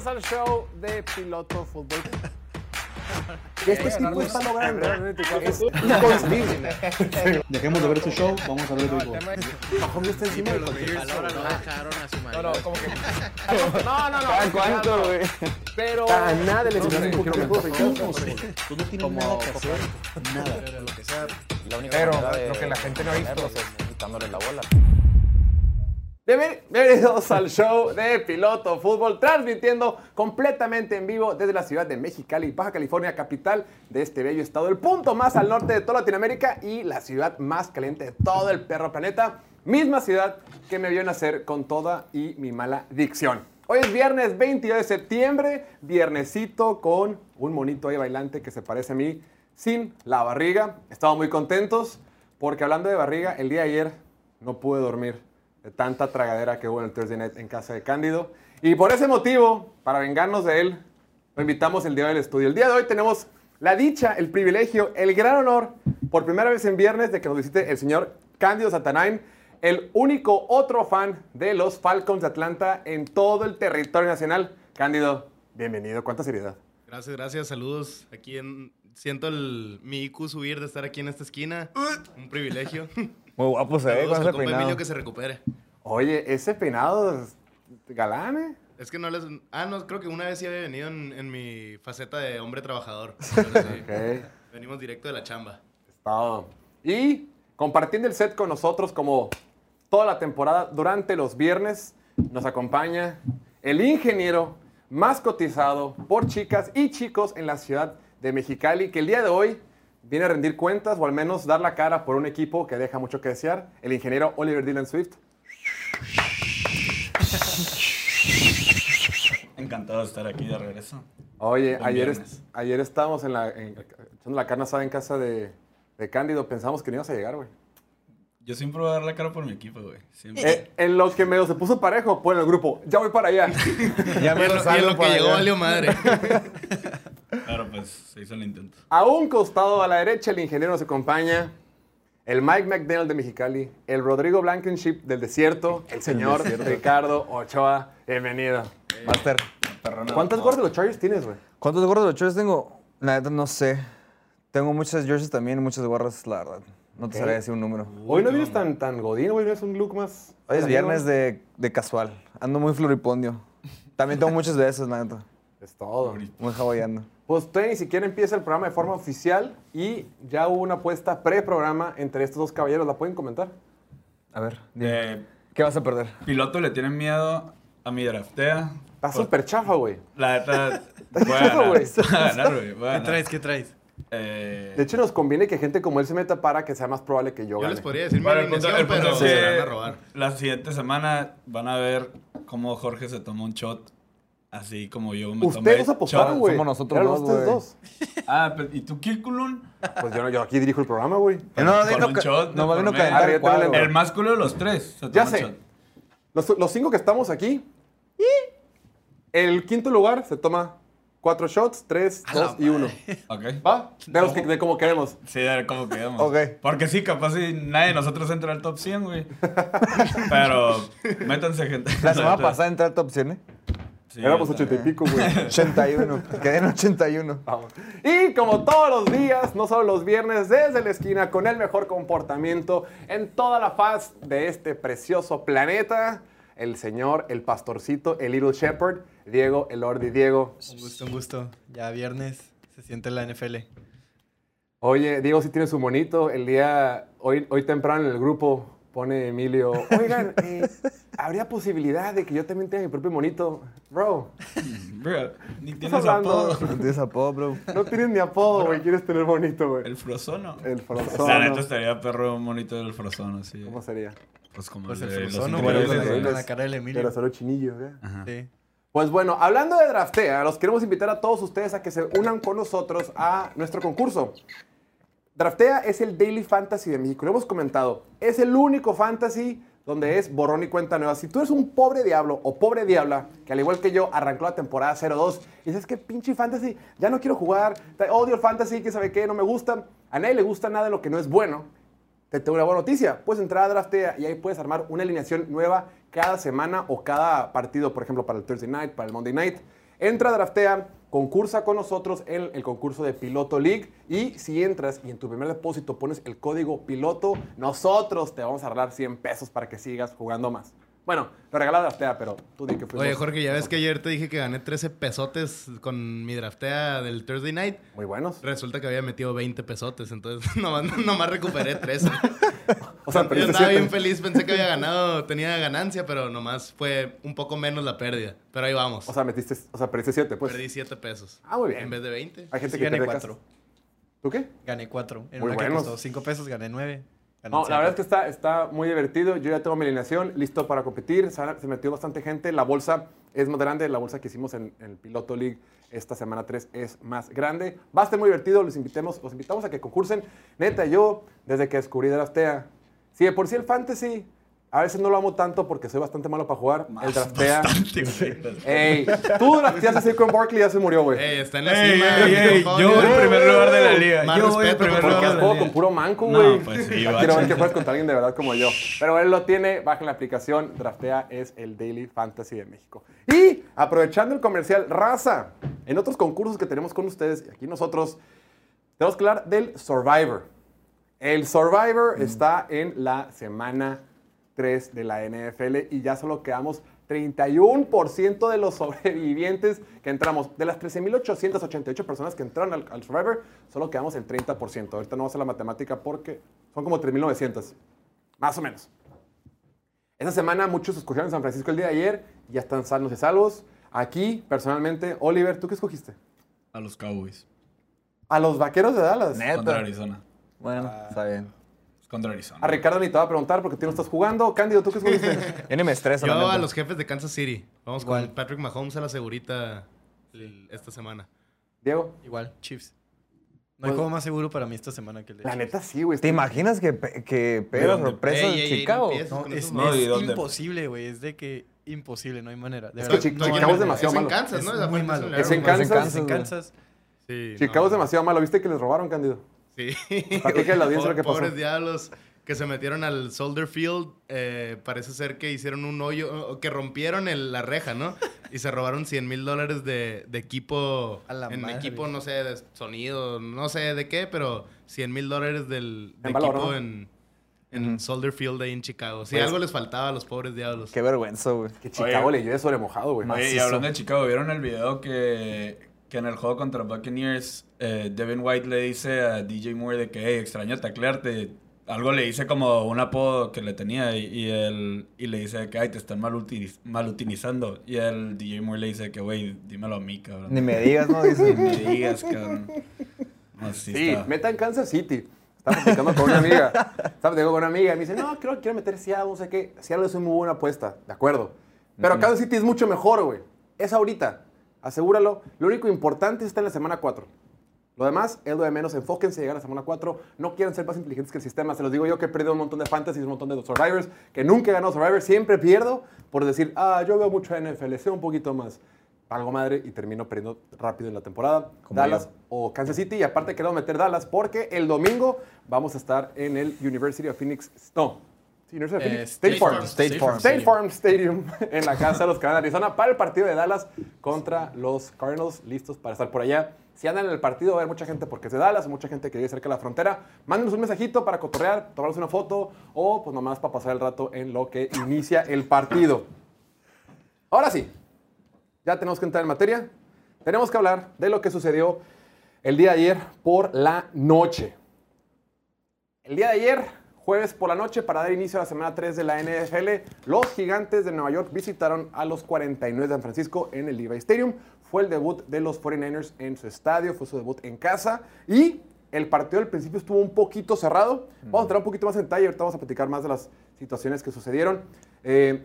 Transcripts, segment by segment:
Bienvenidos al show de Piloto Fútbol. Este tipo está logrando. Es inconcebible. Dejemos de ver este show, vamos a ver el. Mahomes está encima de A su marido. No, no, como que. No, no, no. ¿Cuánto, güey? Pero. A nada le un poquito. Tú no tienes nada que hacer. Nada. Pero lo que la gente no ha visto quitándole la bola. Bienven- Bienvenidos al show de Piloto Fútbol, transmitiendo completamente en vivo desde la ciudad de Mexicali, Baja California, capital de este bello estado, el punto más al norte de toda Latinoamérica y la ciudad más caliente de todo el perro planeta. Misma ciudad que me vio nacer con toda y mi mala dicción. Hoy es viernes 22 de septiembre, viernesito con un monito ahí bailante que se parece a mí sin la barriga. Estamos muy contentos porque hablando de barriga, el día de ayer no pude dormir de tanta tragadera que hubo en el Thursday Night en casa de Cándido. Y por ese motivo, para vengarnos de él, lo invitamos el día del estudio. El día de hoy tenemos la dicha, el privilegio, el gran honor, por primera vez en viernes, de que nos visite el señor Cándido Satanain, el único otro fan de los Falcons de Atlanta en todo el territorio nacional. Cándido, bienvenido. ¿Cuánta seriedad? Gracias, gracias, saludos. Aquí en, siento el, mi IQ subir de estar aquí en esta esquina. Un privilegio. Muy guapo se ve con ese peinado. Emilio que se recupere. Oye, ese peinado es galán, ¿eh? Es que no les... Ah, no, creo que una vez sí había venido en, en mi faceta de hombre trabajador. Pero sí, Ok. Venimos directo de la chamba. Todo. Y compartiendo el set con nosotros como toda la temporada, durante los viernes nos acompaña el ingeniero más cotizado por chicas y chicos en la ciudad de Mexicali, que el día de hoy viene a rendir cuentas o al menos dar la cara por un equipo que deja mucho que desear, el ingeniero Oliver Dylan Swift. Encantado de estar aquí de regreso. Oye, Buen ayer, viernes. est- ayer estábamos en la, en- echando la carne asada en casa de, de Cándido, pensamos que no ibas a llegar, güey. Yo siempre voy a dar la cara por mi equipo, güey. Siempre. Eh, en lo que medio se puso parejo, pues en el grupo, ya voy para allá. Ya Y me lo, lo y en lo que llegó valió madre. Claro, pues se hizo el intento. A un costado a la derecha, el ingeniero nos acompaña. El Mike McDaniel de Mexicali, el Rodrigo Blankenship del desierto, el señor Ricardo Ochoa. Bienvenido. Master. ¿Cuántas gorras de los Chargers tienes, güey? ¿Cuántos gorros de los Chargers tengo? La neta no sé. Tengo muchas jerseys también y muchas gorras, la verdad. No te Ok. sabría decir un número. Hoy no vienes tan, tan godín, hoy vienes un look más... Hoy es viernes de, de casual. Ando muy floripondio. También tengo muchas de esas, la neta. Es todo. Muy hawaiano. Pues usted ni siquiera empieza el programa de forma oficial y ya hubo una apuesta pre-programa entre estos dos caballeros. ¿La pueden comentar? A ver. Eh, ¿qué vas a perder? piloto le tiene miedo a mi draftea. Está súper chafa, güey. La neta. Ganar. güey. ¿Qué traes? ¿Qué traes? Eh, De hecho, nos conviene que gente como él se meta para que sea más probable que yo, Yo gane. les podría decir mi bueno, el punto, alineación, el punto pero es se van a robar. la siguiente semana van a ver cómo Jorge se tomó un shot. Así como yo me Ustedes apostaron, güey. somos nosotros Eran dos, ustedes güey. dos. Ah, pero, ¿y tú qué, culón? Pues yo, no- yo aquí dirijo el programa, güey. Eh, no, un shot de no, a medio. calentar Ah, el cuadro. más culo de los tres. se Ya sé. Los, los cinco que estamos aquí. El quinto lugar se toma cuatro shots, tres, A dos y uno. Ok. ¿Va? De los que de como queremos. Sí, ver cómo quedamos. Ok. Porque sí, capaz si nadie de nosotros entra al top 100, güey. Pero métanse, gente. La semana pasada entré al top 100, ¿eh? Sí, Éramos ochenta y pico, güey. 81. Quedé en 81. Vamos. Y como todos los días, no solo los viernes, desde la esquina, con el mejor comportamiento en toda la faz de este precioso planeta, el señor, el pastorcito, el Little Shepherd, Diego, el Ordi Diego. Un gusto, un gusto. Ya viernes se siente la NFL. Oye, Diego sí tiene su monito. El día, hoy, hoy temprano en el grupo pone Emilio, oigan, eh, ¿habría posibilidad de que yo también tenga mi propio monito? Bro, Bro, ni tienes hablando? apodo. No tienes apodo, bro. No tienes ni apodo, güey. Quieres tener bonito, güey. El frozono. El frozono. La neta estaría perro un monito del frozono, sí. ¿Cómo sería? Pues como Pues el el frozono, pero con, la, cara del Pero Emilio. solo chinillo, ¿eh? Ajá. Sí. Pues bueno, hablando de draftea, los queremos invitar a todos ustedes a que se unan con nosotros a nuestro concurso. Draftea es el Daily Fantasy de México. Lo hemos comentado. Es el único fantasy donde es borrón y cuenta nueva. Si tú eres un pobre diablo o pobre diabla, que al igual que yo arrancó la temporada 0-2 y dices que pinche fantasy, ya no quiero jugar, odio el fantasy, que sabe qué, no me gusta, a nadie le gusta nada de lo que no es bueno. Te tengo una buena noticia. Puedes entrar a Draftea y ahí puedes armar una alineación nueva cada semana o cada partido, por ejemplo, para el Thursday Night, para el Monday Night. Entra, draftea, concursa con nosotros en el concurso de Piloto League y si entras y en tu primer depósito pones el código piloto, nosotros te vamos a regalar 100 pesos para que sigas jugando más. Bueno, lo regala draftea, pero tú di que fuimos. Oye, Jorge, ya ves que ayer te dije que gané 13 pesotes con mi draftea del Thursday Night. Muy buenos. Resulta que había metido 20 pesotes, entonces nomás, nomás recuperé 13. O sea, Yo estaba siete. bien feliz, pensé que había ganado, tenía ganancia, pero nomás fue un poco menos la pérdida. Pero ahí vamos. O sea, metiste, o sea, perdiste 7, pues. Perdí 7 pesos. Ah, muy bien. En vez de 20. Hay gente Sí, que gané pierde cuatro. casa. ¿Tú qué? Gané cuatro. En Muy una que buenos. costó cinco pesos, gané nueve. No, la verdad es que está, está muy divertido. Yo ya tengo mi alineación listo para competir. Se, se metió bastante gente. La bolsa es más grande. La bolsa que hicimos en, en el Piloto League esta semana 3 es más grande. Va a estar muy divertido. Los invitemos, los invitamos a que concursen. Neta, yo, desde que descubrí Draftea, si de por sí el fantasy, a veces no lo amo tanto porque soy bastante malo para jugar. el Draftea. Bastante, güey. Ey, tú drafteaste así con Barkley ya se murió, güey. Ey, está en la Ey, cima. ey, ey, por yo en primer lugar de la liga. Más Yo voy en respeto, primer por Porque lugar con puro manco, No, güey. pues sí, Quiero ver que juegas contra alguien de verdad como yo. Pero él lo tiene, bajen la aplicación, Draftea es el Daily Fantasy de México. Y aprovechando el comercial, raza, en otros concursos que tenemos con ustedes, y aquí nosotros, tenemos que hablar del Survivor. El Survivor Mm. está en la semana 3 de la NFL y ya solo quedamos 31% de los sobrevivientes que entramos. De las 13.888 personas que entraron al, al Survivor, solo quedamos el 30%. Ahorita no vamos a hacer la matemática porque son como 3.900, más o menos. Esta semana muchos escogieron San Francisco el día de ayer, ya están sanos y salvos. Aquí, personalmente, Oliver, ¿tú qué escogiste? A los Cowboys. A los vaqueros de Dallas. Neta. Contra Arizona. Bueno, está bien. Es contra Arizona. A Ricardo ni te va a preguntar porque tú no estás jugando. Cándido, ¿tú qué escogiste? Yo ni me estreso. la Yo a los jefes de Kansas City. Vamos Igual. con Patrick Mahomes a la segurita el- esta semana. Diego. Igual, Chiefs. No hay Pues- juego más seguro para mí esta semana que el de La Chiefs. neta sí, güey. ¿Te imaginas que, que sorpresa en ey, ey, Chicago? no es, No, es imposible, güey. Es de que imposible, no hay manera. De Es verdad, que no, Chicago es no, demasiado es en malo. Kansas, ¿no? Es muy malo. Es en error. Es en Kansas. Kansas. Kansas. Sí, Chicago no. es demasiado malo. ¿Viste que les robaron, Cándido? Sí. Platícale a la audiencia lo que pasó. Pobres diablos que se metieron al Soldier Field. eh, parece ser que hicieron un hoyo, que rompieron el- la reja, ¿no? Y se robaron 100 mil dólares de, de equipo. A la en madre. equipo, no sé, de sonido, no sé de qué, pero 100 mil dólares del de En valor, equipo ¿no? en, en Soldier Field ahí en Chicago. Si Pues- algo les faltaba a los pobres diablos. Qué vergüenza, güey. Que Chicago Oye. le llueve sobre mojado, güey. Y hablando de Chicago, ¿vieron el video que, que en el juego contra Buccaneers, eh, Devin White le dice a DJ Moore de que, hey, extraño taclearte? Algo le dice como un apodo que le tenía y, y él, y le dice que, ay, te están mal, utiliz- mal utilizando. Y el DJ Moore le dice que, güey, dímelo a mí, cabrón. Ni me digas, ¿no? Ni Dice. me digas, cabrón. No, sí, Sí, está- meta en Kansas City. Estaba platicando con una amiga. Estaba platicando con una amiga y me dice, no, creo, quiero meter Seattle, no sé qué. Seattle es una muy buena apuesta, de acuerdo. Pero Kansas City es mucho mejor, güey. Es ahorita. Asegúralo. Lo único importante está en la semana 4. Lo demás es lo de menos. Enfóquense en llegar a la semana 4. No quieran ser más inteligentes que el sistema. Se los digo yo que he perdido un montón de fantasy, un montón de Survivors, que nunca he ganado Survivor. Siempre pierdo por decir, ah, yo veo mucho NFL, sé un poquito más. Algo madre y termino perdiendo rápido en la temporada. Como Dallas yo. o Kansas City. Y aparte queremos meter Dallas porque el domingo vamos a estar en el University of Phoenix. No, sí, Eh, Phoenix. State, State Farm. Farm. State Farm. State Farm Stadium en la casa de los Cardenales de Arizona para el partido de Dallas contra los Cardinals, listos para estar por allá. Si andan en el partido, va a haber mucha gente porque es de Dallas, mucha gente que vive cerca de la frontera. Mándenos un mensajito para cotorrear, tomarnos una foto o pues nomás para pasar el rato en lo que inicia el partido. Ahora sí, ya tenemos que entrar en materia. Tenemos que hablar de lo que sucedió el día de ayer por la noche. El día de ayer, jueves por la noche, para dar inicio a la semana 3 de la NFL, los gigantes de Nueva York visitaron a los 49 de San Francisco en el Levi Stadium. Fue el debut de los 49ers en su estadio, fue su debut en casa y el partido al principio estuvo un poquito cerrado. Vamos a entrar un poquito más en detalle, ahorita vamos a platicar más de las situaciones que sucedieron. Eh,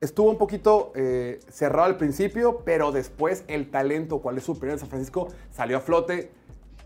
estuvo un poquito eh, cerrado al principio, pero después el talento, cual es superior en San Francisco, salió a flote.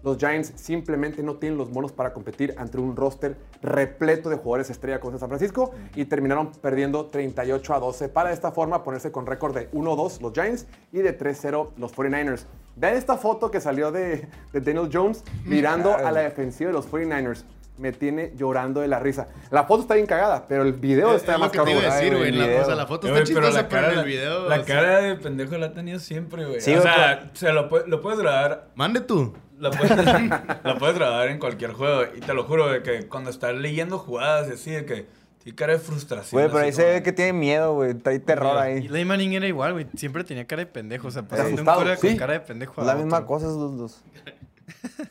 Los Giants simplemente no tienen los monos para competir ante un roster repleto de jugadores estrella como es San Francisco y terminaron perdiendo 38 a 12 para de esta forma ponerse con récord de 1-2 los Giants y de 3-0 los 49ers. Vean esta foto que salió de, de Daniel Jones mirando a la defensiva de los 49ers. me tiene llorando de la risa. La foto está bien cagada, pero el video Es está lo más que te iba a cabrón. decir, güey. La, o sea, la foto está chistosa, la pero cara, en el video... la o sea, cara de pendejo la ha tenido siempre, güey. Sí, o güey, sea, se lo, lo puedes grabar Mande tú. La puedes, la puedes grabar en cualquier juego. Y te lo juro, de que cuando estás leyendo jugadas y así, de que tiene cara de frustración. Güey, pero ahí se ve que tiene miedo, güey. Trae terror Y ahí. Ley Manning era igual, güey. Siempre tenía cara de pendejo. O sea, pasando un asustado, cura sí. con cara de pendejo. a La otro. misma cosa es los dos.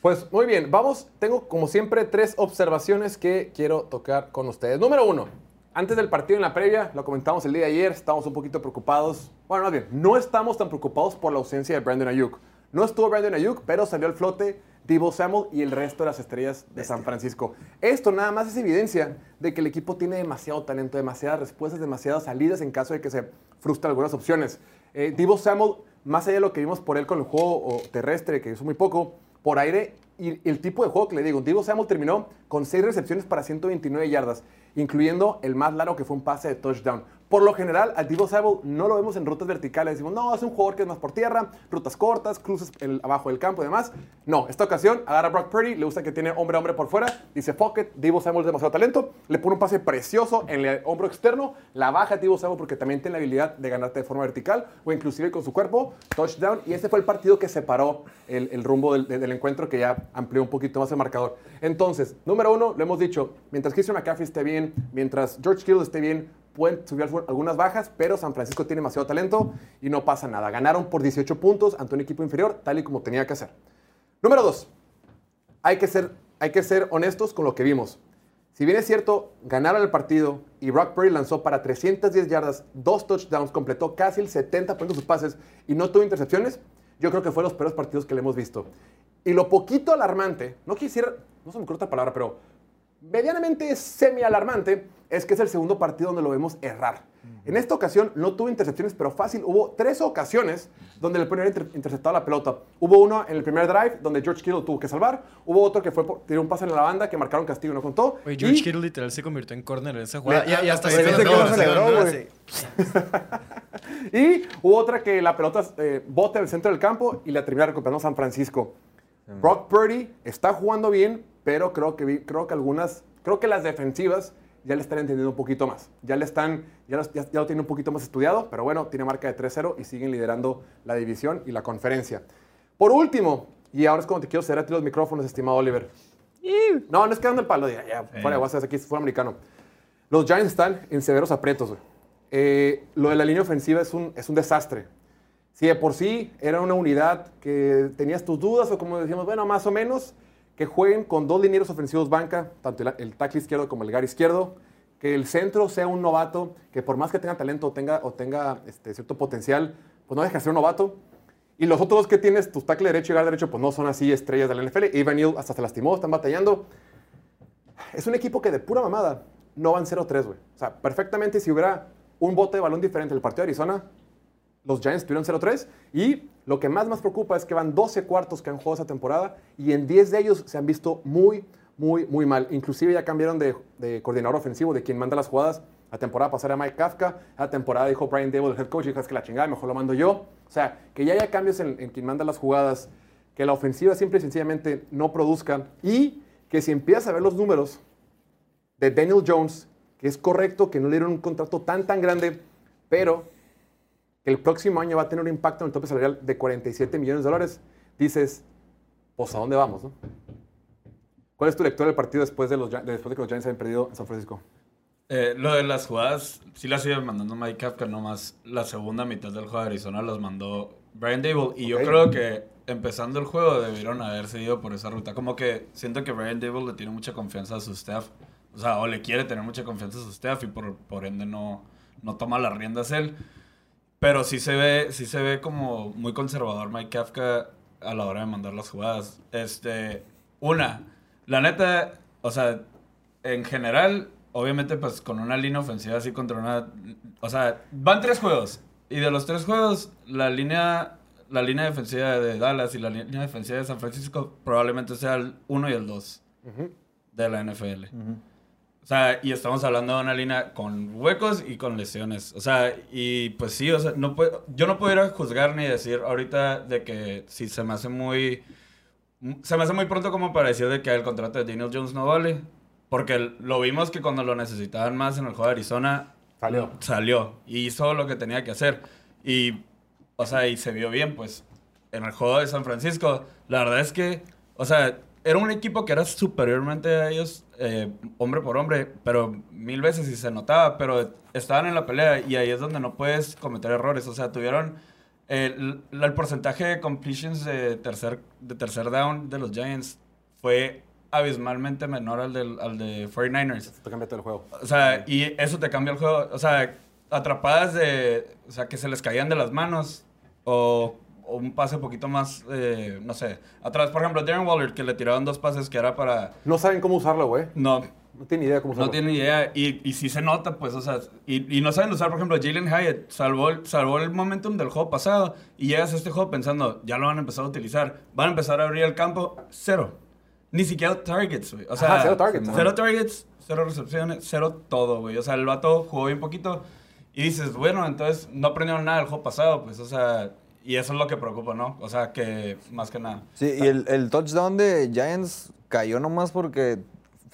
Pues muy bien, vamos, tengo como siempre tres observaciones que quiero tocar con ustedes. Número uno, antes del partido en la previa, lo comentamos el día de ayer, estamos un poquito preocupados. Bueno, más bien, no estamos tan preocupados por la ausencia de Brandon Ayuk. No estuvo Brandon Ayuk, pero salió al flote Debo Samuel y el resto de las estrellas de San Francisco. Esto nada más es evidencia de que el equipo tiene demasiado talento, demasiadas respuestas, demasiadas salidas en caso de que se frustren algunas opciones. Eh, Debo Samuel, más allá de lo que vimos por él con el juego terrestre, que hizo muy poco, por aire y el tipo de juego que le digo, Divo Samuel terminó con 6 recepciones para 129 yardas, incluyendo el más largo que fue un pase de touchdown. Por lo general, a Divo Samuel no lo vemos en rutas verticales. Decimos, no, es un jugador que es más por tierra, rutas cortas, cruces abajo del campo y demás. No, esta ocasión agarra a Brock Purdy, le gusta que tiene hombre a hombre por fuera, dice, fuck it, Divo Samuel es demasiado talento, le pone un pase precioso en el hombro externo, la baja a Divo Samuel porque también tiene la habilidad de ganarte de forma vertical o inclusive con su cuerpo, touchdown. Y este fue el partido que separó el, el rumbo del, del encuentro que ya amplió un poquito más el marcador. Entonces, número uno, lo hemos dicho, mientras Christian McCaffrey esté bien, mientras George Kittle esté bien, pueden subir algunas bajas, pero San Francisco tiene demasiado talento y no pasa nada. Ganaron por 18 puntos ante un equipo inferior, tal y como tenía que hacer. Número dos, hay que ser, hay que ser honestos con lo que vimos. Si bien es cierto, ganaron el partido y Brock Purdy lanzó para 310 yardas, dos touchdowns, completó casi el 70% de sus pases y no tuvo intercepciones, yo creo que fue los peores partidos que le hemos visto. Y lo poquito alarmante, no quisiera, no se me ocurre otra palabra, pero medianamente semi-alarmante es que es el segundo partido donde lo vemos errar. En esta ocasión no tuvo intercepciones, pero fácil. Hubo tres ocasiones donde le pudieron inter interceptado la pelota. Hubo uno en el primer drive donde George Kittle tuvo que salvar. Hubo otro que fue por, tiró un pase en la banda que marcaron castigo y no contó. George Y- Kittle literal se convirtió en corner en esa jugada. Y, y hasta se celebró, sí. Y hubo otra que la pelota eh, bota en el centro del campo y la termina recuperando San Francisco. Brock Purdy está jugando bien, pero creo que, creo que algunas, creo que las defensivas ya le están entendiendo un poquito más. Ya le están, ya, los- ya, ya lo tienen un poquito más estudiado, pero bueno, tiene marca de 3-0 y siguen liderando la división y la conferencia. Por último, y ahora es cuando te quiero cerrar a ti los micrófonos, estimado Oliver. No, no es quedando el palo, ya, ya fuera de WhatsApp, aquí es fútbol americano. Los Giants están en severos aprietos. Eh, lo de la línea ofensiva es un, es un desastre. Si de por sí era una unidad que tenías tus dudas, o como decíamos, bueno, más o menos, que jueguen con dos linieros ofensivos banca, tanto el, tackle izquierdo como el gar izquierdo, que el centro sea un novato, que por más que tenga talento o tenga, o tenga este, cierto potencial, pues no deja de ser un novato. Y los otros dos que tienes, tus tackle derecho y gar derecho, pues no son así estrellas de la NFL. Evan hasta se lastimó, están batallando. Es un equipo que de pura mamada no van 0-3, güey. O sea, perfectamente si hubiera un bote de balón diferente en el partido de Arizona, los Giants tuvieron 0-3 y lo que más más preocupa es que van 12 cuartos que han jugado esa temporada y en 10 de ellos se han visto muy, muy, muy mal. Inclusive ya cambiaron de, coordinador ofensivo, de quien manda las jugadas. La temporada pasada Mike Kafka, la temporada dijo Brian Dable, el head coach, dijo es que la chingada, mejor lo mando yo. O sea, que ya haya cambios en, en quien manda las jugadas, que la ofensiva simple y sencillamente no produzca y que si empiezas a ver los números de Daniel Jones, que es correcto que no le dieron un contrato tan tan grande, pero el próximo año va a tener un impacto en el tope salarial de 47 millones de dólares, dices, pues ¿a dónde vamos? no? ¿Cuál es tu lectura del partido después de, los, después de que los Giants hayan perdido en San Francisco? Eh, lo de las jugadas, sí las iba mandando Mike Kafka, nomás la segunda mitad del juego de Arizona las mandó Brian Dable. Y Ok. yo creo que empezando el juego debieron haberse ido por esa ruta. Como que siento que Brian Dable le tiene mucha confianza a su staff. O sea, o le quiere tener mucha confianza a su staff y por, por ende no, no toma las riendas él. Pero sí se ve, sí se ve como muy conservador Mike Kafka a la hora de mandar las jugadas. Este, una, la neta, o sea, en general, obviamente, pues con una línea ofensiva así contra una. O sea, van tres juegos. Y de los tres juegos, la línea, la línea defensiva de Dallas y la línea defensiva de San Francisco probablemente sea el 1 y el 2 de la NFL. O sea, y estamos hablando de una línea con huecos y con lesiones. O sea, y pues sí, o sea, no puedo, yo no pudiera juzgar ni decir ahorita de que si se me hace muy... Se me hace muy pronto como para decir de que el contrato de Daniel Jones no vale. Porque lo vimos que cuando lo necesitaban más en el juego de Arizona, Salió. salió y hizo lo que tenía que hacer. Y, o sea, y se vio bien, pues. En el juego de San Francisco, la verdad es que, o sea, era un equipo que era superiormente a ellos, eh, hombre por hombre, pero mil veces y se notaba, pero estaban en la pelea y ahí es donde no puedes cometer errores. O sea, tuvieron el, el porcentaje de completions de tercer, de tercer down de los Giants fue abismalmente menor al, del, al de 49ers. Te cambia todo el juego. O sea, y eso te cambia el juego. O sea, atrapadas de. O sea, que se les caían de las manos. O, o un pase un poquito más. eh, no sé. Atrás, por ejemplo, Darren Waller, que le tiraban dos pases que era para. No saben cómo usarlo, güey. No. No tienen idea cómo usarlo. No tienen idea. Y, y sí se nota, pues, o sea. Y, y no saben usar, por ejemplo, Jalen Hyatt. Salvó el, salvó el momentum del juego pasado. Y llegas a este juego pensando, ya lo van a empezar a utilizar. Van a empezar a abrir el campo. Cero. Ni siquiera targets, güey. O sea, Ajá, cero targets, Cero ajá. targets, cero recepciones, cero todo, güey. O sea, el vato jugó bien poquito. Y dices, bueno, entonces no aprendieron nada del juego pasado, pues, o sea. Y eso es lo que preocupa, ¿no? O sea, que más que nada. Sí, y el, el touchdown de Giants cayó nomás porque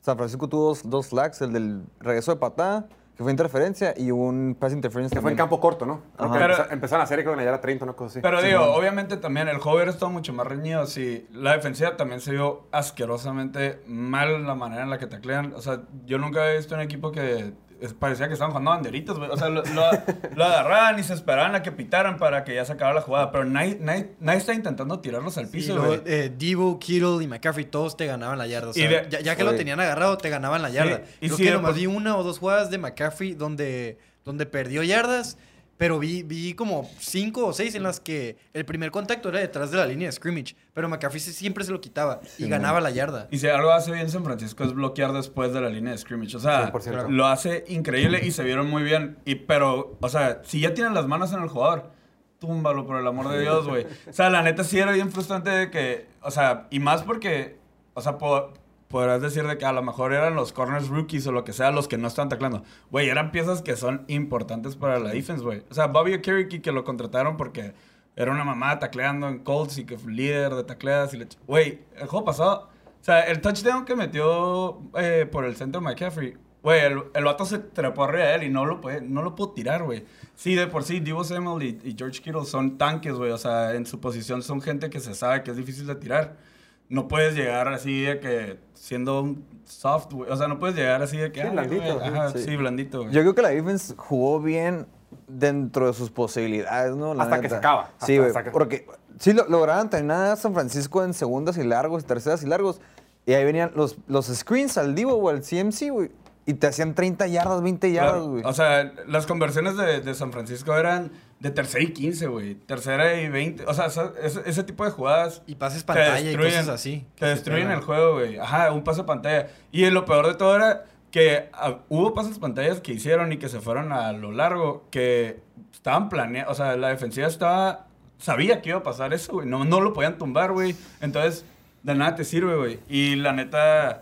San Francisco tuvo dos, dos flags, el del regreso de patada, que fue interferencia, y un pass interference Que fue en campo corto, ¿no? Pero- empezaron a hacer creo que en la yarda 30, una cosa así. Pero Sí, digo, obviamente también el juego estado mucho más reñido si la defensiva también se vio asquerosamente mal la manera en la que taclean. O sea, yo nunca he visto un equipo que parecía que estaban jugando banderitas, güey. O sea, lo, lo- lo agarraban y se esperaban a que pitaran para que ya se acabara la jugada. Pero nadie, nadie, nadie está intentando tirarlos al piso, güey. eh, Divo, Kittle y McCaffrey todos te ganaban la yarda. O Y sea, de- ya, ya que lo Sí. tenían agarrado, te ganaban la yarda. y Creo sí, que de nomás vi una o dos jugadas de McCaffrey donde, donde perdió yardas, pero vi, vi como cinco o seis en las que el primer contacto era detrás de la línea de scrimmage, pero McCaffrey se- siempre se lo quitaba y ganaba la yarda. Y si algo hace bien San Francisco es bloquear después de la línea de scrimmage. O sea, 100%. lo hace increíble y se vieron muy bien. Y, pero, o sea, si ya tienen las manos en el jugador, túmbalo, por el amor de Dios, güey. O sea, la neta sí era bien frustrante de que, o sea, y más porque, o sea, po- podrás decir de que a lo mejor eran los corners rookies o lo que sea los que no están taclando. Güey, eran piezas que son importantes para la defense, güey. O sea, Bobby Okereke que lo contrataron porque era una mamá tacleando en Colts y que fue líder de tacleadas y le... Güey, el juego pasado... O sea, el touchdown que metió eh, por el centro McCaffrey, güey, el, el vato se trepó arriba de él y no lo puede, no lo pudo tirar, güey. Sí, de por sí, Divo Samuel y, y George Kittle son tanques, güey. O sea, en su posición son gente que se sabe que es difícil de tirar. No puedes llegar así de que siendo un soft, güey. O sea, no puedes llegar así de que... Sí, "Ay, blandito, güey". sí. Ajá, Sí. sí, blandito, güey. Yo creo que la defense jugó bien dentro de sus posibilidades, ¿no? La Hasta que se acaba. Sí, Hasta- güey. que- Porque sí lo, lograron terminar a San Francisco en segundas y largos, terceras y largos. Y ahí venían los, los screens al Divo o al CMC, güey. Y te hacían 30 yardas, 20 yardas, Claro. güey. O sea, las conversiones de, de San Francisco eran de tercera y 15, güey. Tercera y 20. O sea, ese, ese tipo de jugadas. Y pases te pantalla y cosas así. Te destruyen el juego, güey. Ajá, un pase pantalla. Y lo peor de todo era que ah, hubo pases pantallas que hicieron y que se fueron a lo largo, que estaban planeados. O sea, la defensiva estaba. Sabía que iba a pasar eso, güey. No, no lo podían tumbar, güey. Entonces, de nada te sirve, güey. Y la neta.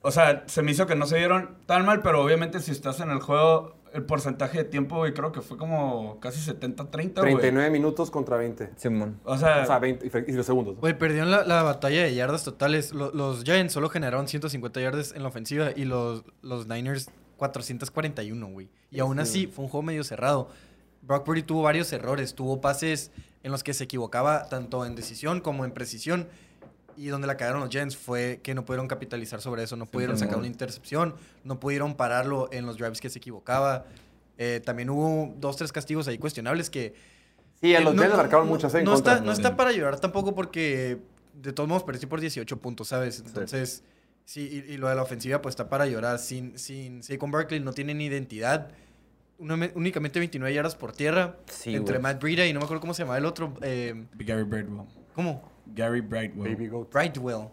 O sea, se me hizo que no se vieron tan mal, pero obviamente si estás en el juego, el porcentaje de tiempo, güey, creo que fue como casi 70-30, güey. 39 minutos contra 20. Simón. O sea, O sea, 20 y los segundos. ¿no? Güey, perdieron la, la batalla de yardas totales. Lo- Los, Giants solo generaron 150 yardas en la ofensiva y los, los Niners 441, güey. Y aún así fue un juego medio cerrado. Brock Purdy tuvo varios errores. Tuvo pases en los que se equivocaba tanto en decisión como en precisión. Y donde la cagaron los Giants fue que no pudieron capitalizar sobre eso. No pudieron sacar una intercepción. No pudieron pararlo en los drives que se equivocaba. Eh, también hubo dos, tres castigos ahí cuestionables que Sí, a eh, los Jets le marcaron muchas en no contra. está, no está para llorar tampoco porque de todos modos perdí por 18 puntos, ¿sabes? Entonces, sí, y, y lo de la ofensiva pues está para llorar. Sin, sin Saquon Barkley no tienen identidad. Una- únicamente 29 yardas por tierra Sí, entre. Matt Breida y no me acuerdo cómo se llama el otro. eh, Gary Brightwell. ¿Cómo? Gary Brightwell. Baby Goat. Brightwell.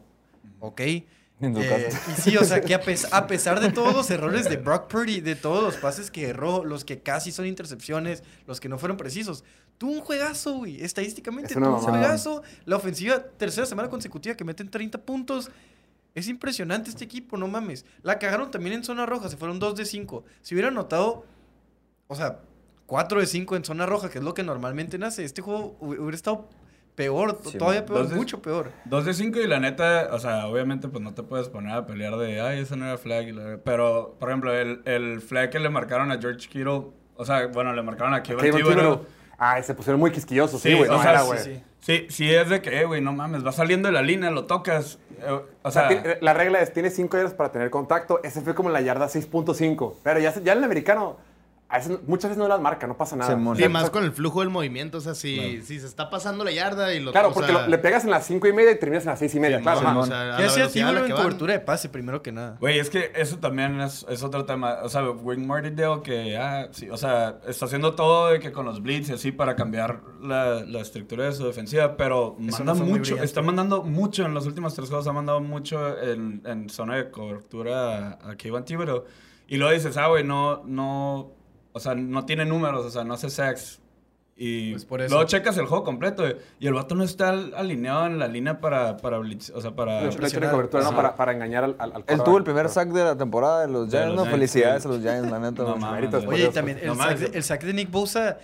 ¿Ok? Eh, y sí, o sea, que a, pes- a pesar de todos los errores de Brock Purdy, de todos los pases que erró, los que casi son intercepciones, los que no fueron precisos, tuvo un juegazo, güey. Estadísticamente tuvo un juegazo. La ofensiva, tercera semana consecutiva que meten 30 puntos. Es impresionante este equipo, no mames. La cagaron también en zona roja, se fueron 2 de 5. Si hubieran notado, o sea, 4 de 5 en zona roja, que es lo que normalmente nace, este juego hu- hubiera estado peor, Sí, todavía peor, mucho peor. 2 de 5 y la neta, o sea, obviamente pues no te puedes poner a pelear de, ay, ese no era flag. y la- Pero, por ejemplo, el, el flag que le marcaron a George Kittle, o sea, bueno, le marcaron a Kevin. Thibodeau. Ay, se pusieron muy quisquillosos, sí, Sí, güey. o no sea, era, sí, güey. sí. Sí, sí es de que, eh, güey, no mames, va saliendo de la línea, lo tocas. eh, o O sea, la regla es, tienes 5 yardas para tener contacto. Ese fue como en la yarda 6.5. Pero ya, ya en el americano, a veces- muchas veces no las marca, no pasa nada. Simón. Sí, más con el flujo del movimiento. O sea, si, si se está pasando la yarda y lo Claro, o porque sea, lo- le pegas en las 5 y media y terminas en las 6 y media. sí, claro, ajá. o sea, a ¿Qué hacía la en cobertura de pase, primero que nada? Güey, es que eso también es, es otro tema. O sea, Wing Martindale que, ah, sí, o sea, está haciendo todo de que con los blitz y así para cambiar la, la estructura de su defensiva, pero Eso manda no mucho, está mandando mucho en los últimos tres juegos, ha mandado mucho en, en zona de cobertura a, a Kevin Thibodeau. Y luego dices, ah, güey, no, no, o sea, no tiene números, o sea, no hace sacks. Y Pues por eso. luego checas el juego completo güey, y el vato no está al- alineado en la línea para, para blitz, o sea, para... Tiene cobertura, ¿no? Para, para engañar al, al, al Él tuvo el primer sack de la temporada de los De Giants, los ¿no? Giants, Felicidades sí. a los Giants, la neta. No güey. mames, méritos, güey. Oye, también el, no sack de, el sack de Nick Bosa.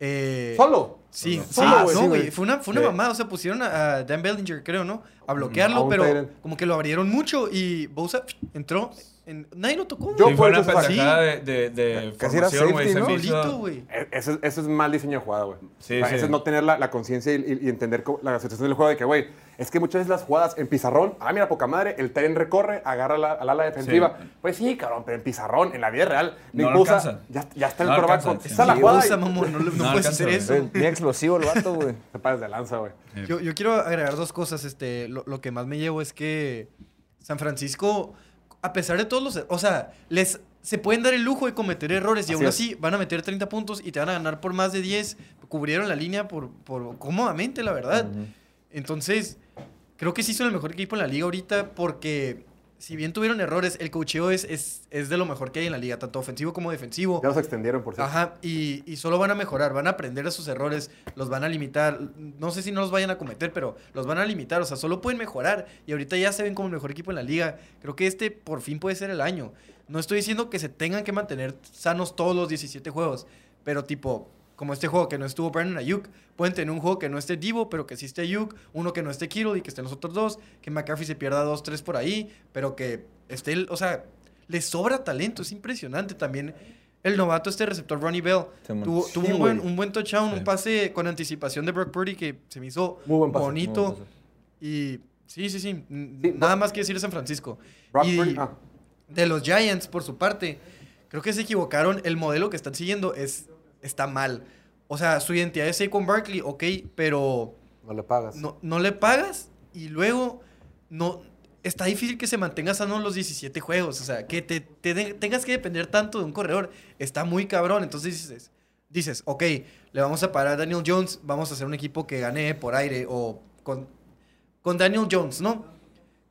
eh, ¿Solo? Sí, sí, no, güey. güey. Fue una, fue una Sí. mamada. O sea, pusieron a, Dan Bellinger, creo, ¿no? A bloquearlo, A pero como que lo abrieron mucho y Bosa entró. En, nadie lo tocó. Yo. Sí, fue por una eso pendejada de, de, de Casi era formación, güey, safety, se ¿no? me hizo- Solito, güey. E- Eso, es- eso es mal diseño de jugada, güey. Sí, O sea, sí. Eso es no tener la, la conciencia y, y- y entender cómo- la situación del juego de que, güey, es que muchas veces las jugadas en pizarrón, ah, mira, poca madre, el tren recorre, agarra la, al ala defensiva. Sí. Pues sí, cabrón, pero en pizarrón, en la vida real, No Nick lo Bosa, alcanza. ya, ya está el No con- está la Sí, jugada. Bosa, y- mamón, no, no No puedes alcanza, hacer güey. eso. Bien explosivo el vato, güey. Te pares de lanza, güey. Yo, yo quiero agregar dos cosas. Este, lo, lo que más me llevo es que San Francisco, a pesar de todos los... O sea, les, se pueden dar el lujo de cometer errores y Así aún es. así van a meter 30 puntos y te van a ganar por más de 10. Cubrieron la línea por, por cómodamente, la verdad. Entonces, creo que sí son el mejor equipo en la liga ahorita porque... Si bien tuvieron errores, el cocheo es, es, es de lo mejor que hay en la liga, tanto ofensivo como defensivo. Ya los extendieron, por cierto. Ajá, y, y solo van a mejorar, van a aprender de sus errores, los van a limitar. No sé si no los vayan a cometer, pero los van a limitar. O sea, solo pueden mejorar. Y ahorita ya se ven como el mejor equipo en la liga. Creo que este por fin puede ser el año. No estoy diciendo que se tengan que mantener sanos todos los 17 juegos, pero tipo, como este juego que no estuvo Brandon Ayuk, pueden tener un juego que no esté Divo, pero que sí esté Ayuk, uno que no esté Kittle y que estén los otros dos, que McCaffrey se pierda dos, tres por ahí, pero que esté, el- o sea, le sobra talento, es impresionante también. El novato, este receptor Ronnie Bell, tuvo, tuvo un, buen, un buen touchdown, Sí. un pase con anticipación de Brock Purdy que se me hizo Muy buen pase, bonito. muy buen pase. Y sí, sí, sí, Sí, nada Brock- más que decir de San Francisco. Brock y Purdy, ah. de los Giants, por su parte, creo que se equivocaron. El modelo que están siguiendo es, está mal. O sea, su identidad es Saquon Barkley, ok, pero No le pagas. no, no le pagas y luego no está difícil que se mantenga sano los 17 juegos. O sea, que te, te de- tengas que depender tanto de un corredor está muy cabrón. Entonces dices, dices, ok, le vamos a parar a Daniel Jones, vamos a hacer un equipo que gane por aire o con, con Daniel Jones, ¿no?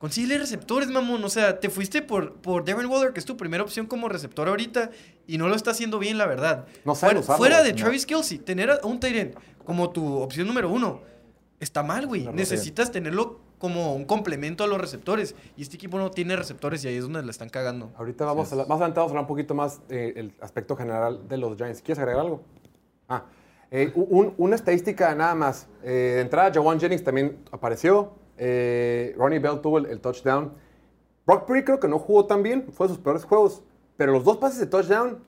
Consíguele receptores, mamón. O sea, te fuiste por, por Darren Waller, que es tu primera opción como receptor ahorita, y no lo está haciendo bien, la verdad. No fuera, usarlo, fuera de Travis Kelsey, tener a un end como tu opción número uno está mal, güey. No, Necesitas tenerlo como un complemento a los receptores. Y este equipo no tiene receptores y ahí es donde la están cagando. Ahorita vamos, a la- más adelante vamos a hablar un poquito más del aspecto general de los Giants. ¿Quieres agregar algo? Ah, eh, un- una estadística nada más. Eh, de entrada, Jawan Jennings también apareció. Eh, Ronnie Bell tuvo el, el touchdown. Brock Purdy creo que no jugó tan bien. Fue de sus peores juegos. Pero los dos pases de touchdown.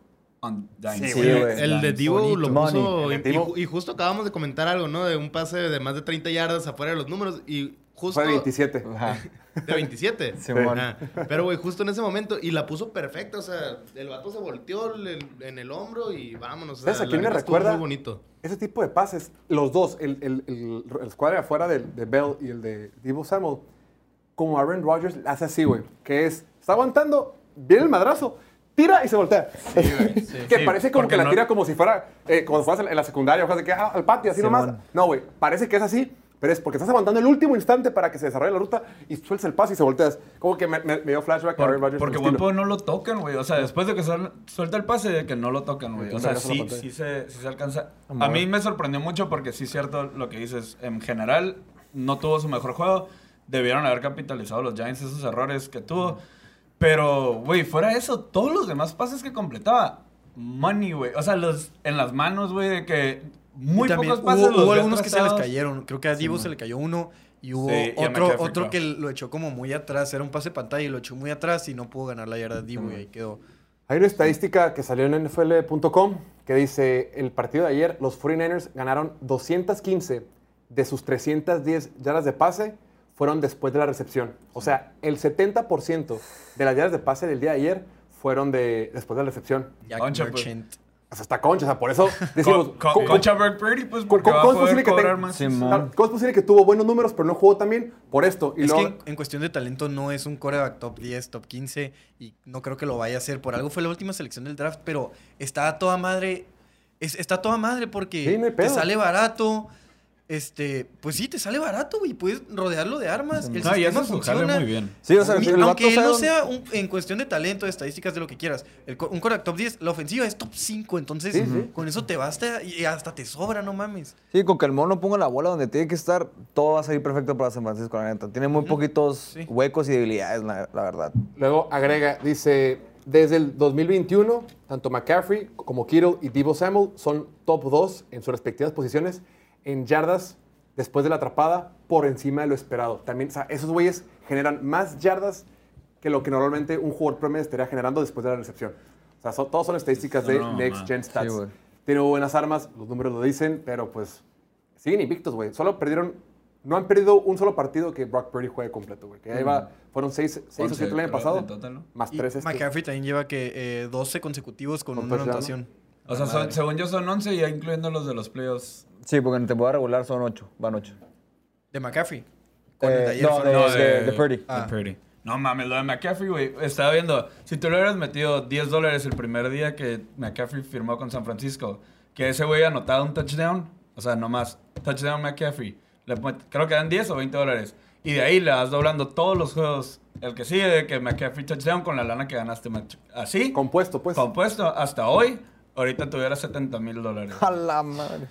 Sí, Sí. El de Divo lo puso. Y- y justo acabamos de comentar algo, ¿no? De un pase de más de 30 yardas afuera de los números. Y justo. fue de 27. Ajá. De 27. Simón. Ah, pero, güey, justo en ese momento. Y la puso perfecta. O sea, el vato se volteó el- en el hombro y vámonos. O sea, ¿Sabes a quién me recuerda? Muy bonito. Ese tipo de pases, los dos, el, el, el, el escuadra afuera de, de Bell y el de Divo Samuel, como Aaron Rodgers hace así, güey. Que es, está aguantando, viene el madrazo, tira y se voltea. que Sí, parece como que la no- tira como si fuera, eh, como si fueras en la secundaria, o sea, de que ah, al patio, así nomás. Simón. No, güey, parece que es así, pero es porque estás aguantando el último instante para que se desarrolle la ruta y sueltas el pase y se volteas. Como que me, me- me dio flashback a Por- Aaron Rodgers. porque pedo no lo tocan, güey. O sea, después de que suel- suelta el pase, de que no lo tocan, güey. O sea, sí, sí, se, sí se alcanza. A mí me sorprendió mucho porque sí es cierto lo que dices. En general, no tuvo su mejor juego. Debieron haber capitalizado los Giants esos errores que tuvo. Pero, güey, fuera eso, todos los demás pases que completaba, money, güey. O sea, los, en las manos, güey, de que muy también pocos pases hubo, los hubo vi algunos que se les cayeron. Creo que a Divo se le cayó uno y hubo Sí, otro, otro que lo echó como muy atrás. Era un pase pantalla y lo echó muy atrás y no pudo ganar la yarda de Divo y ahí quedó. Hay una estadística que salió en NFL.com que dice, el partido de ayer, los 49ers ganaron 215 de sus 310 yardas de pase fueron después de la recepción. O sea, el 70% de las yardas de pase del día de ayer fueron de, después de la recepción. Jack pues. Merchant. O sea, está concha. O sea, por eso decimos... Con, con, ¿cómo- Concha Brock Purdy, pues, cómo- es posible que tenga- más. Claro, ¿Cómo es posible que tuvo buenos números, pero no jugó también? Por esto. Y Es luego, que en, en cuestión de talento no es un coreback top 10, top 15 y no creo que lo vaya a hacer. Por algo fue la última selección del draft, pero está a toda madre. es- está a toda madre porque Sí, no hay te sale barato. Este, pues sí, te sale barato, güey. Puedes rodearlo de armas. El No, y sistema eso funciona. muy bien. Sí, o sea, Mi- si el aunque él no sea- un- en cuestión de talento, de estadísticas, de lo que quieras, el un quarterback top 10, la ofensiva es top 5, entonces Sí, sí. con eso te basta y hasta te sobra, no mames. Sí, con que el mono ponga la bola donde tiene que estar, todo va a salir perfecto para San Francisco, la neta. Tiene muy poquitos Sí. huecos y debilidades, la, la verdad. luego agrega, dice, desde el 2021, tanto McCaffrey como Kittle y Divo Samuel son top 2 en sus respectivas posiciones en yardas después de la atrapada por encima de lo esperado. También, o sea, esos güeyes generan más yardas que lo que normalmente un jugador promedio estaría generando después de la recepción. O sea, son- todos son estadísticas de No, Next man. Gen Stats. Sí. Tiene buenas armas, los números lo dicen, pero pues siguen invictos, güey. Solo perdieron, no han perdido un solo partido que Brock Purdy juegue completo, güey. Que ahí va, fueron seis, seis o Once, siete el año pasado, total, ¿no? más Y tres este. McCaffrey también lleva que eh, 12 consecutivos con, Con una anotación. O sea, son- según yo son 11 ya incluyendo los de los playoffs. Sí, porque en temporada regular son ocho, van ocho. De McCaffrey. Con el de Eh, ayer no, de, No, de, de Purdy. Ah. De Purdy. No mames, lo de McCaffrey, güey. Estaba viendo, si tú le hubieras metido 10 dólares el primer día que McCaffrey firmó con San Francisco, que ese güey anotado un touchdown, o sea, nomás, touchdown McCaffrey, le pon- creo que dan 10 o 20 dólares. Y de ahí le vas doblando todos los juegos. El que sigue de que McCaffrey touchdown con la lana que ganaste. Mach- Así, Compuesto, pues. compuesto, hasta hoy, ahorita tuviera 70 mil dólares. A la madre.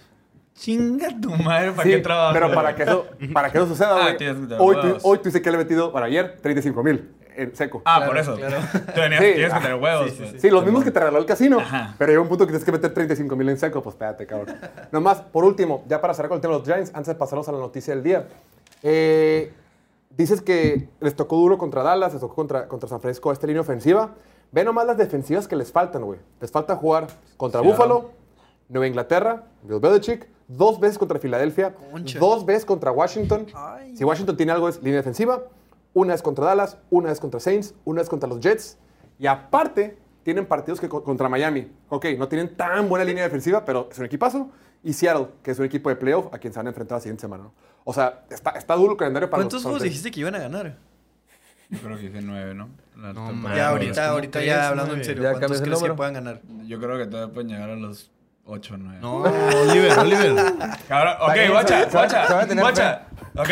Chinga tu madre, ¿para Sí, qué trabajas? pero para que eso, para que eso suceda, Ah, güey, hoy, tú, hoy tú dices que le he metido, para ayer, 35 mil en seco. Ah, Claro, por eso. claro. Tú venías- Sí, tienes que tener huevos. sí, sí. Sí, los mismos que te regaló el casino. Ajá. Pero llega un punto que tienes que meter 35 mil en seco. Pues espérate, cabrón. Nomás, por último, ya para cerrar con el tema de los Giants, antes de pasarnos a la noticia del día. Eh, dices que les tocó duro contra Dallas, les tocó contra, contra San Francisco esta línea ofensiva. Ve nomás las defensivas que les faltan, güey. Les falta jugar contra Sí, Buffalo, Nueva Inglaterra, Bill Belichick, dos veces contra Filadelfia, Concha. dos veces contra Washington. Ay. Si Washington tiene algo es línea defensiva, una vez contra Dallas, una vez contra Saints, una vez contra los Jets. Y aparte, tienen partidos que co- contra Miami. Ok, no tienen tan buena línea defensiva, pero es un equipazo. Y Seattle, que es un equipo de playoff a quien se van a enfrentar la siguiente semana. ¿no? O sea, está, está duro el calendario para ¿Cuántos los juegos dijiste que iban a ganar? Yo creo que dije nueve, ¿no? La No. Ya, Ah, ahorita, ahorita ya hablando en serio. Ya ¿Cuántos crees que puedan ganar? Yo creo que todavía pueden llegar a los ocho, nueve. No, Oliver, Oliver. Cabrón, ok, guacha, guacha, guacha. Ok,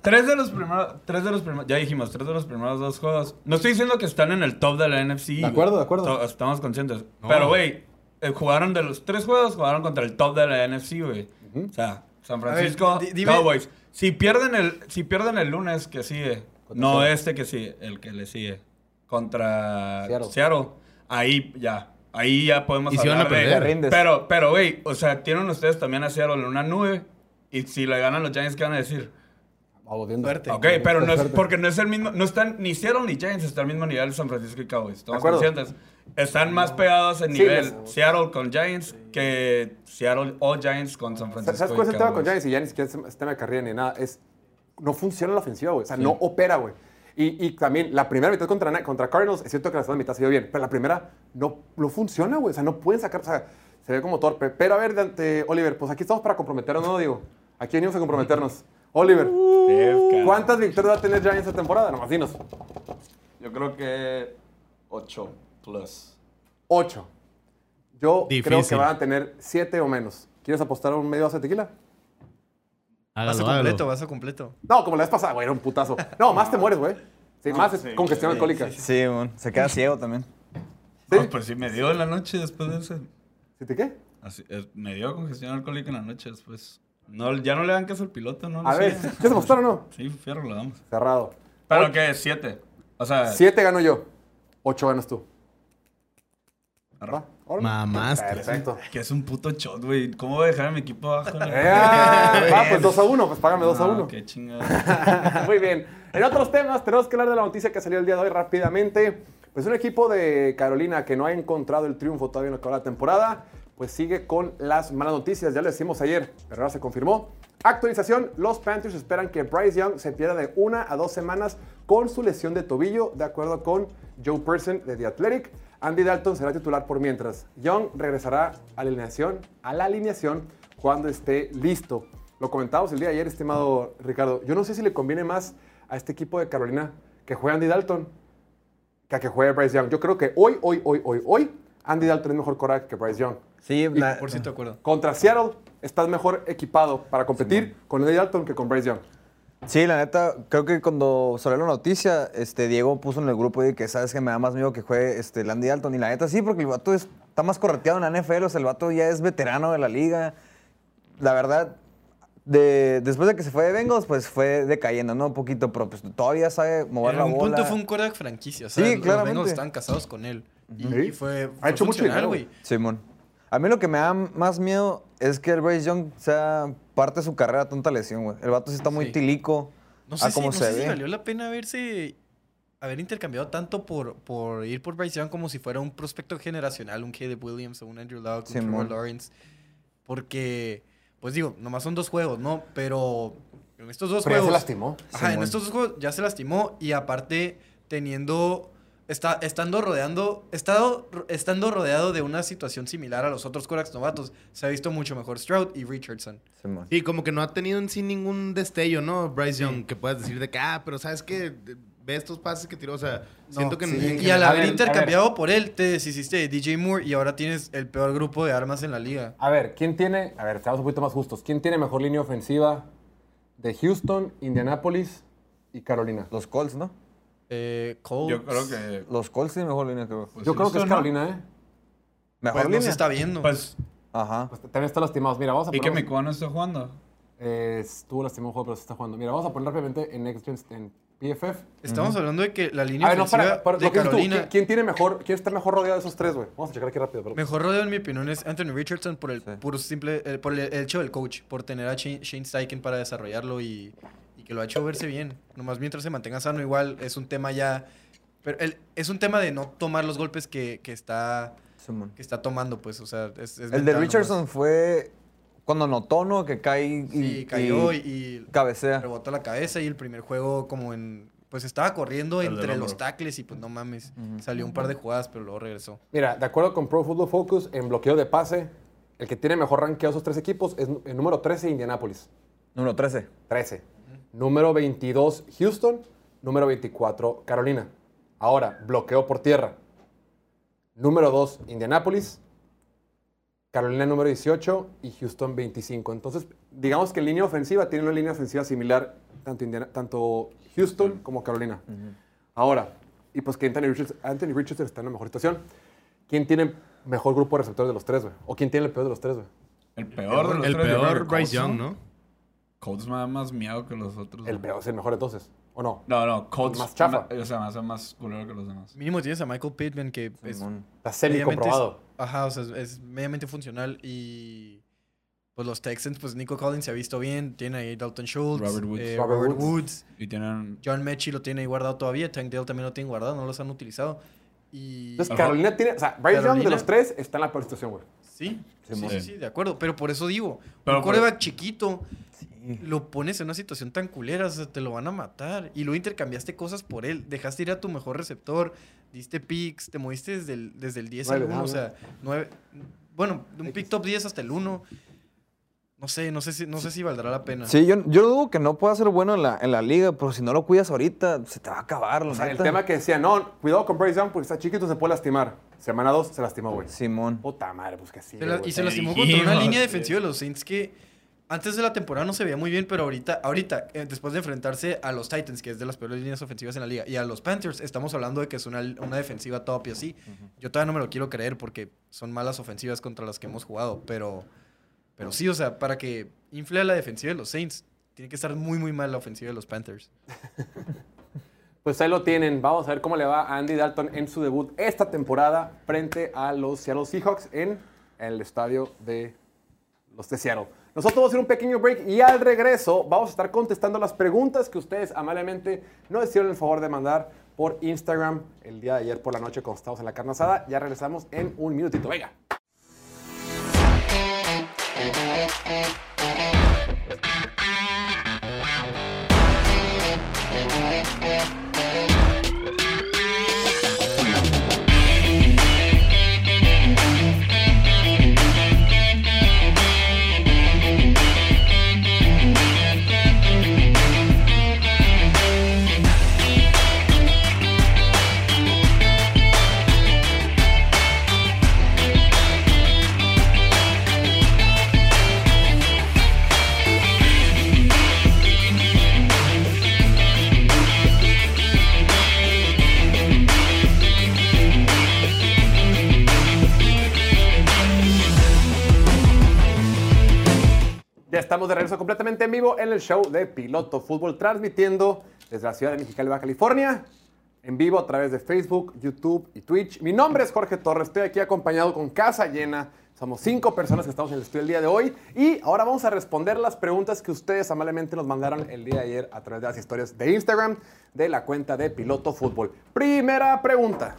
tres de los primeros, tres de los primeros, ya dijimos, tres de los primeros dos juegos. No estoy diciendo que están en el top de la NFC. De acuerdo, de acuerdo. Estamos conscientes. No. Pero, güey, eh, jugaron de los tres juegos, jugaron contra el top de la NFC, güey. O sea, San Francisco, Cowboys. Si pierden el, si pierden el lunes que sigue, no este que sigue, el que le sigue, contra Seattle. Seattle, ahí ya, ahí ya podemos Y si van hablar a de-. Pero, pero, güey, o sea, tienen ustedes también a Seattle en una nube. Y si le ganan los Giants, ¿qué van a decir? Vamos viendo. Suerte. Ok, pero no es porque no es el mismo, no están ni Seattle ni Giants están al mismo nivel San Francisco y Cowboys. Estamos De acuerdo. conscientes. Están más pegados en Sí, nivel les- Seattle con Giants que Seattle o Giants con San Francisco. ¿Sabes cuál es el tema con. Giants? Y ya ni siquiera es tema de carrera ni nada. Es, no funciona la ofensiva, güey. O sea, no opera, güey. Y, y también la primera mitad contra, contra Cardinals, es cierto que la segunda mitad se dio bien, pero la primera no, no funciona, güey. O sea, no pueden sacar, o sea, se ve como torpe. Pero a ver, Dante, Oliver, pues aquí estamos para comprometernos, ¿no? Digo, aquí venimos a comprometernos. Oliver. ¿cuántas victorias va a tener Giants esta temporada? Nomás dinos. Yo creo que 8 plus. Ocho. Yo creo que van a tener siete o menos. ¿Quieres apostar un medio vaso de tequila? Vaso Hágalo, completo, hágalo. vaso completo. No, como la vez pasada, güey, era un putazo. No, más te mueres, güey. Sí, más es congestión alcohólica. Sí, Sí, se queda ciego también. No, pues sí, me dio en la noche después de ese. te qué? Así, eh, me dio congestión alcohólica en la noche después. No, ya no le dan caso al piloto, ¿no? A Sí. ver, ¿quieres apostar o no? Sí, fierro lo damos. Cerrado. ¿Pero qué? Siete. O sea, Siete gano yo. Ocho ganas tú. arre. Mamaste. Perfecto. Que es un puto shot, güey. ¿Cómo voy a dejar a mi equipo abajo? Eh, ah, pues 2 a 1, pues págame 2 a No, 1. Qué chingada. Muy bien. En otros temas, tenemos que hablar de la noticia que salió el día de hoy rápidamente. Pues un equipo de Carolina que no ha encontrado el triunfo todavía en lo que va la temporada, pues sigue con las malas noticias. Ya lo decimos ayer, pero ahora se confirmó. Actualización, los Panthers esperan que Bryce Young se pierda de una a dos semanas con su lesión de tobillo, de acuerdo con Joe Person de The Athletic. Andy Dalton será titular por mientras. Young regresará a la alineación, a la alineación cuando esté listo. Lo comentábamos el día de ayer, estimado Ricardo. Yo no sé si le conviene más a este equipo de Carolina que juegue Andy Dalton que a que juegue Bryce Young. Yo creo que hoy, hoy, hoy, hoy, hoy, Andy Dalton es mejor coraje que Bryce Young. Sí, la- Por cierto, acuerdo. Contra Seattle estás mejor equipado para competir con Andy Dalton que con Bryce Young. Sí, la neta, creo que cuando salió la noticia, este, Diego puso en el grupo de que sabes que me da más miedo que juegue este, Landy Dalton. Y la neta sí, porque el vato es- está más correteado en la NFL, o sea, el vato ya es veterano de la liga. La verdad, de, después de que se fue de Bengals, pues fue decayendo, ¿no? Un poquito, pero pues todavía sabe mover En la un bola. punto fue un quarterback franquicia. O sea, Sí, los claramente. Bengals estaban casados con él. Y, Sí. y fue, Ha hecho mucho dinero. güey. Simón. A mí lo que me da más miedo es que el Bryce Young sea parte de su carrera tonta lesión, güey. El vato sí está muy Sí. tilico. No a sé, si, cómo no se sé si valió la pena haberse haber intercambiado tanto por, por ir por Bryce Young como si fuera un prospecto generacional, un Caleb Williams o un Andrew Luck, un. Trevor Lawrence. Porque, pues digo, nomás son dos juegos, ¿no? Pero en estos dos Pero ya se juegos... lastimó. Ajá, en estos dos juegos ya se lastimó y aparte teniendo... Está, estando rodeando, estado, estando rodeado de una situación similar a los otros quarterbacks novatos, se ha visto mucho mejor Stroud y Richardson. Sí, como que no ha tenido en sí ningún destello, ¿no? Bryce Young, que puedas decir de que, ah, pero ¿sabes qué? Ve estos pases que tiró, o sea, siento que... sí. en- en Y al haber ver, intercambiado por él, te deshiciste de DJ Moore y ahora tienes el peor grupo de armas en la liga. A ver, ¿quién tiene, a ver, seamos un poquito más justos, ¿quién tiene mejor línea ofensiva de Houston, Indianapolis y Carolina? Los Colts, ¿no? Eh, Colts. Yo creo que. Los Colts tienen mejor línea que pues, Yo creo que es. Carolina, ¿eh? Mejor Pues no línea. se está viendo. Pues. Ajá. Pues también está lastimados. Mira, vamos a ¿Y que poner... mi no está jugando? Eh, estuvo lastimado un juego, pero se está jugando. Mira, vamos a poner rápidamente en Next Gen, en PFF. Estamos hablando de que la línea A ver, no, ofensiva para, para de lo que dices tú, Carolina... ¿quién, quién tiene mejor, quién está mejor rodeado de esos tres, güey? Vamos a checar aquí rápido. pero- Mejor rodeo, en mi opinión, es Anthony Richardson por el Sí. puro simple... eh, por el, el hecho del coach. Por tener a Shane, Shane Steichen para desarrollarlo y que lo ha hecho verse bien. Nomás mientras se mantenga sano, igual es un tema ya... Pero el- es un tema de no tomar los golpes que, que está, Simón. que está tomando, pues. O sea, es, es El de Richardson nomás. fue cuando notó, ¿no? Que cae y, Sí, cayó y, y cabecea. rebotó la cabeza y el primer juego como en... Pues estaba corriendo El entre los tackles y pues no mames. Salió un par de jugadas, pero luego regresó. Mira, de acuerdo con Pro Football Focus, en bloqueo de pase, el que tiene mejor rankeado esos tres equipos es el número 13, Indianapolis. Número 13. 13. Número 22, Houston. Número 24, Carolina. Ahora, bloqueo por tierra. Número 2, Indianapolis. Carolina número 18 y Houston 25. Entonces, digamos que en línea ofensiva tiene una línea ofensiva similar tanto, Indiana- tanto Houston como Carolina. Ahora, y pues que Anthony Richardson, Anthony Richardson está en una mejor situación. ¿Quién tiene mejor grupo de receptores de los tres, güey? ¿O quién tiene el peor de los tres, güey? El peor de los El tres, yo creo peor Bryce Young, ¿no? Colts me da más miedo que los otros. El peor es el mejor entonces, ¿o no? No, no, Colts. Más chafa. O sea, me hace más culero que los demás. Mínimo tienes a Michael Pittman que es. Está semi comprobado. Ajá, o sea, es, es mediamente funcional y pues los Texans, pues Nico Collins se ha visto bien, tiene ahí Dalton Schultz, Robert Woods. eh, Robert Robert, Woods. Woods. Y tienen. John Mechie lo tiene ahí guardado todavía, Tank Dale también lo tiene guardado, no los han utilizado. Y Entonces, Ajá. Carolina tiene. O sea, Bryce Young de los tres está en la peor situación, güey. Sí, sí, sí, sí, de acuerdo, pero por eso digo, Pero un por- coreback chiquito lo pones en una situación tan culera, o sea, te lo van a matar. Y luego intercambiaste cosas por él, dejaste ir a tu mejor receptor, diste picks, te moviste desde el, desde el 10 al Nueve, 1, o sea, nueve, bueno, de un pick top 10 hasta el 1. No sé, no sé si, no sé si valdrá la pena. Sí, yo, yo dudo que no pueda ser bueno en la, en la liga, pero si no lo cuidas ahorita, se te va a acabar, la O sea, el tema que decía, no, cuidado con Bryce Young porque está chiquito, se puede lastimar. Semana 2 se lastimó, güey. Simón. Puta madre, pues que sí. Se la- güey. y se lastimó contra una línea defensiva de los Saints que antes de la temporada no se veía muy bien, pero ahorita, ahorita eh, después de enfrentarse a los Titans, que es de las peores líneas ofensivas en la liga, y a los Panthers, estamos hablando de que es una, una defensiva top y así. Yo todavía no me lo quiero creer porque son malas ofensivas contra las que hemos jugado, pero, pero sí, o sea, para que infle a la defensiva de los Saints, tiene que estar muy, muy mal la ofensiva de los Panthers. Pues ahí lo tienen. Vamos a ver cómo le va a Andy Dalton en su debut esta temporada frente a los Seattle Seahawks en el estadio de los de Seattle. Nosotros vamos a hacer un pequeño break y al regreso vamos a estar contestando las preguntas que ustedes amablemente nos hicieron el favor de mandar por Instagram el día de ayer por la noche cuando estábamos en la carne asada. Ya regresamos en un minutito. Venga. Estamos de regreso completamente en vivo en el show de Piloto Fútbol, transmitiendo desde la ciudad de Mexicali, Baja California, en vivo a través de Facebook, YouTube y Twitch. Mi nombre es Jorge Torres, estoy aquí acompañado con casa llena. Somos cinco personas que estamos en el estudio el día de hoy y ahora vamos a responder las preguntas que ustedes amablemente nos mandaron el día de ayer a través de las historias de Instagram de la cuenta de Piloto Fútbol. Primera pregunta.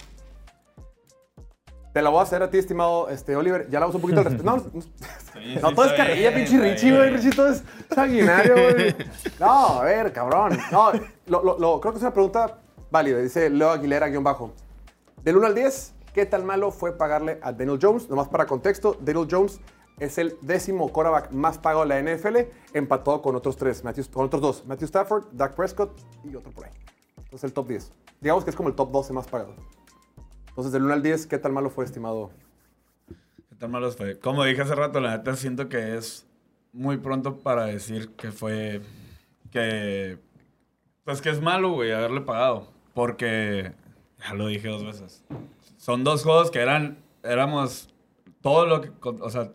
Te la voy a hacer a ti, estimado este, Oliver. Ya la uso un poquito al respecto. No, no, Sí, no, sí, todo es carrilla, pinche Richie, güey. Richie todo es sanguinario, güey. No, a ver, cabrón. No, lo, lo- lo- creo que es una pregunta válida. Dice Leo Aguilera, guion bajo. Del 1 al 10, ¿qué tan malo fue pagarle a Daniel Jones? Nomás para contexto, Daniel Jones es el décimo quarterback más pagado de la NFL, empatado con otros tres, Matthew- con otros dos. Matthew Stafford, Dak Prescott y otro por ahí. Entonces el top 10. Digamos que es como el top 12 más pagado. Entonces, del 1 al 10, ¿qué tan malo fue, estimado? ¿Qué tan malos fue? Como dije hace rato, la neta siento que es muy pronto para decir que fue. que. Pues que es malo, güey, haberle pagado. Porque. Ya lo dije dos veces. Son dos juegos que eran. Éramos todo lo que. O sea.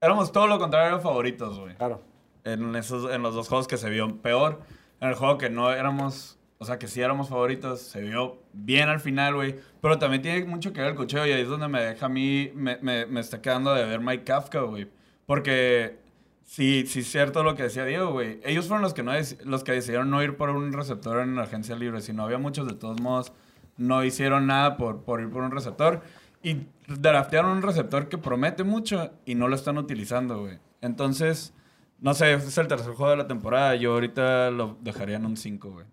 Éramos todo lo contrario favoritos, güey. Claro. en, esos, en los dos juegos que se vio peor. En el juego que no éramos, o sea, que sí éramos favoritos, se vio bien al final, güey. Pero también tiene mucho que ver el cocheo y ahí es donde me deja a mí, me, me, está quedando de ver Mike Kafka, güey. Porque sí, sí cierto lo que decía Diego, güey. Ellos fueron los que, no los que decidieron no ir por un receptor en la agencia libre. Si no había muchos, de todos modos, no hicieron nada por, por ir por un receptor. Y draftearon un receptor que promete mucho y no lo están utilizando, güey. Entonces, no sé, es el tercer juego de la temporada. Yo ahorita lo dejaría en un 5, güey.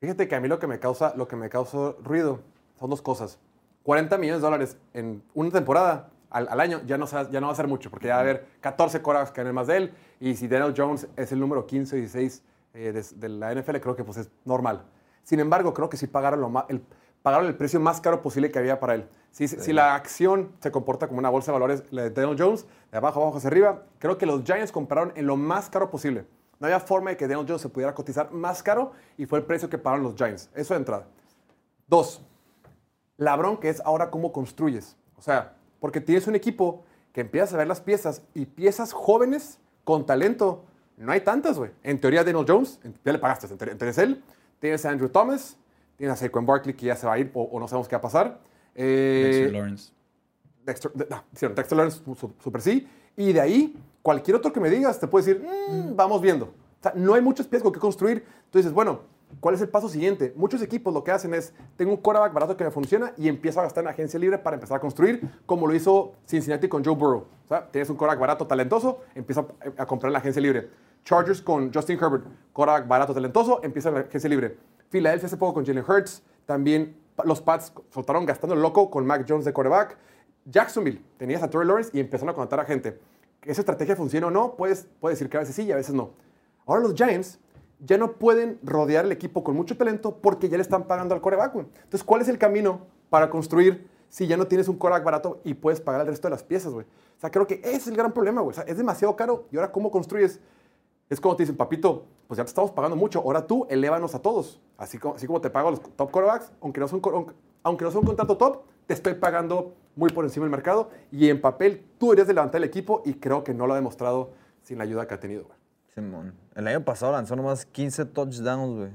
Fíjate que a mí lo que me causa, lo que me causa ruido son dos cosas. 40 millones de dólares en una temporada al, al año ya no, ya no va a ser mucho, porque ya va a haber 14 quarterbacks que ganen más de él. Y si Daniel Jones es el número 15 y 16 eh, de, de la NFL, creo que pues es normal. Sin embargo, creo que sí pagaron, lo el, pagaron el precio más caro posible que había para él. Si, si la acción se comporta como una bolsa de valores, la de Daniel Jones, de abajo abajo hacia arriba, creo que los Giants compraron en lo más caro posible. No había forma de que Daniel Jones se pudiera cotizar más caro y fue el precio que pagaron los Giants. Eso de entrada. Dos, la bronca es ahora cómo construyes. O sea, porque tienes un equipo que empiezas a ver las piezas y piezas jóvenes con talento. No hay tantas, güey. En teoría, Daniel Jones, ya le pagaste. En teoría, él, tienes a Andrew Thomas, tienes a Saquon Barkley que ya se va a ir o, o no sabemos qué va a pasar. Eh, Dexter Lawrence. Dexter, no, Lawrence, su- su- super sí. Y de ahí, cualquier otro que me digas te puede decir, "Mm, vamos viendo. O sea, no hay muchos pies con que construir. Tú dices, bueno, ¿cuál es el paso siguiente? Muchos equipos lo que hacen es, tengo un quarterback barato que me funciona y empiezo a gastar en agencia libre para empezar a construir, como lo hizo Cincinnati con Joe Burrow. O sea, tienes un quarterback barato, talentoso, empieza a, comprar en la agencia libre. Chargers con Justin Herbert, quarterback barato, talentoso, empieza en la agencia libre. Philadelphia hace poco con Jalen Hurts, también los Pats soltaron gastando el loco con Mac Jones de quarterback. Jacksonville, tenías a Trey Lawrence y empezaron a contratar a gente. Esa estrategia funciona o no, puedes, puedes decir que a veces sí y a veces no. Ahora los Giants ya no pueden rodear el equipo con mucho talento porque ya le están pagando al coreback. Entonces, ¿cuál es el camino para construir si ya no tienes un coreback barato y puedes pagar el resto de las piezas, güey? O sea, creo que ese es el gran problema, güey. O sea, es demasiado caro y ahora ¿cómo construyes? Es como te dicen, papito, pues ya te estamos pagando mucho, ahora tú elévanos a todos. Así como, así como te pago a los top quarterbacks, aunque no, son, aunque no son un contrato top, te estoy pagando muy por encima del mercado y en papel tú deberías de levantar el equipo y creo que no lo ha demostrado sin la ayuda que ha tenido. güey. Simón. El año pasado lanzó nomás 15 touchdowns, güey.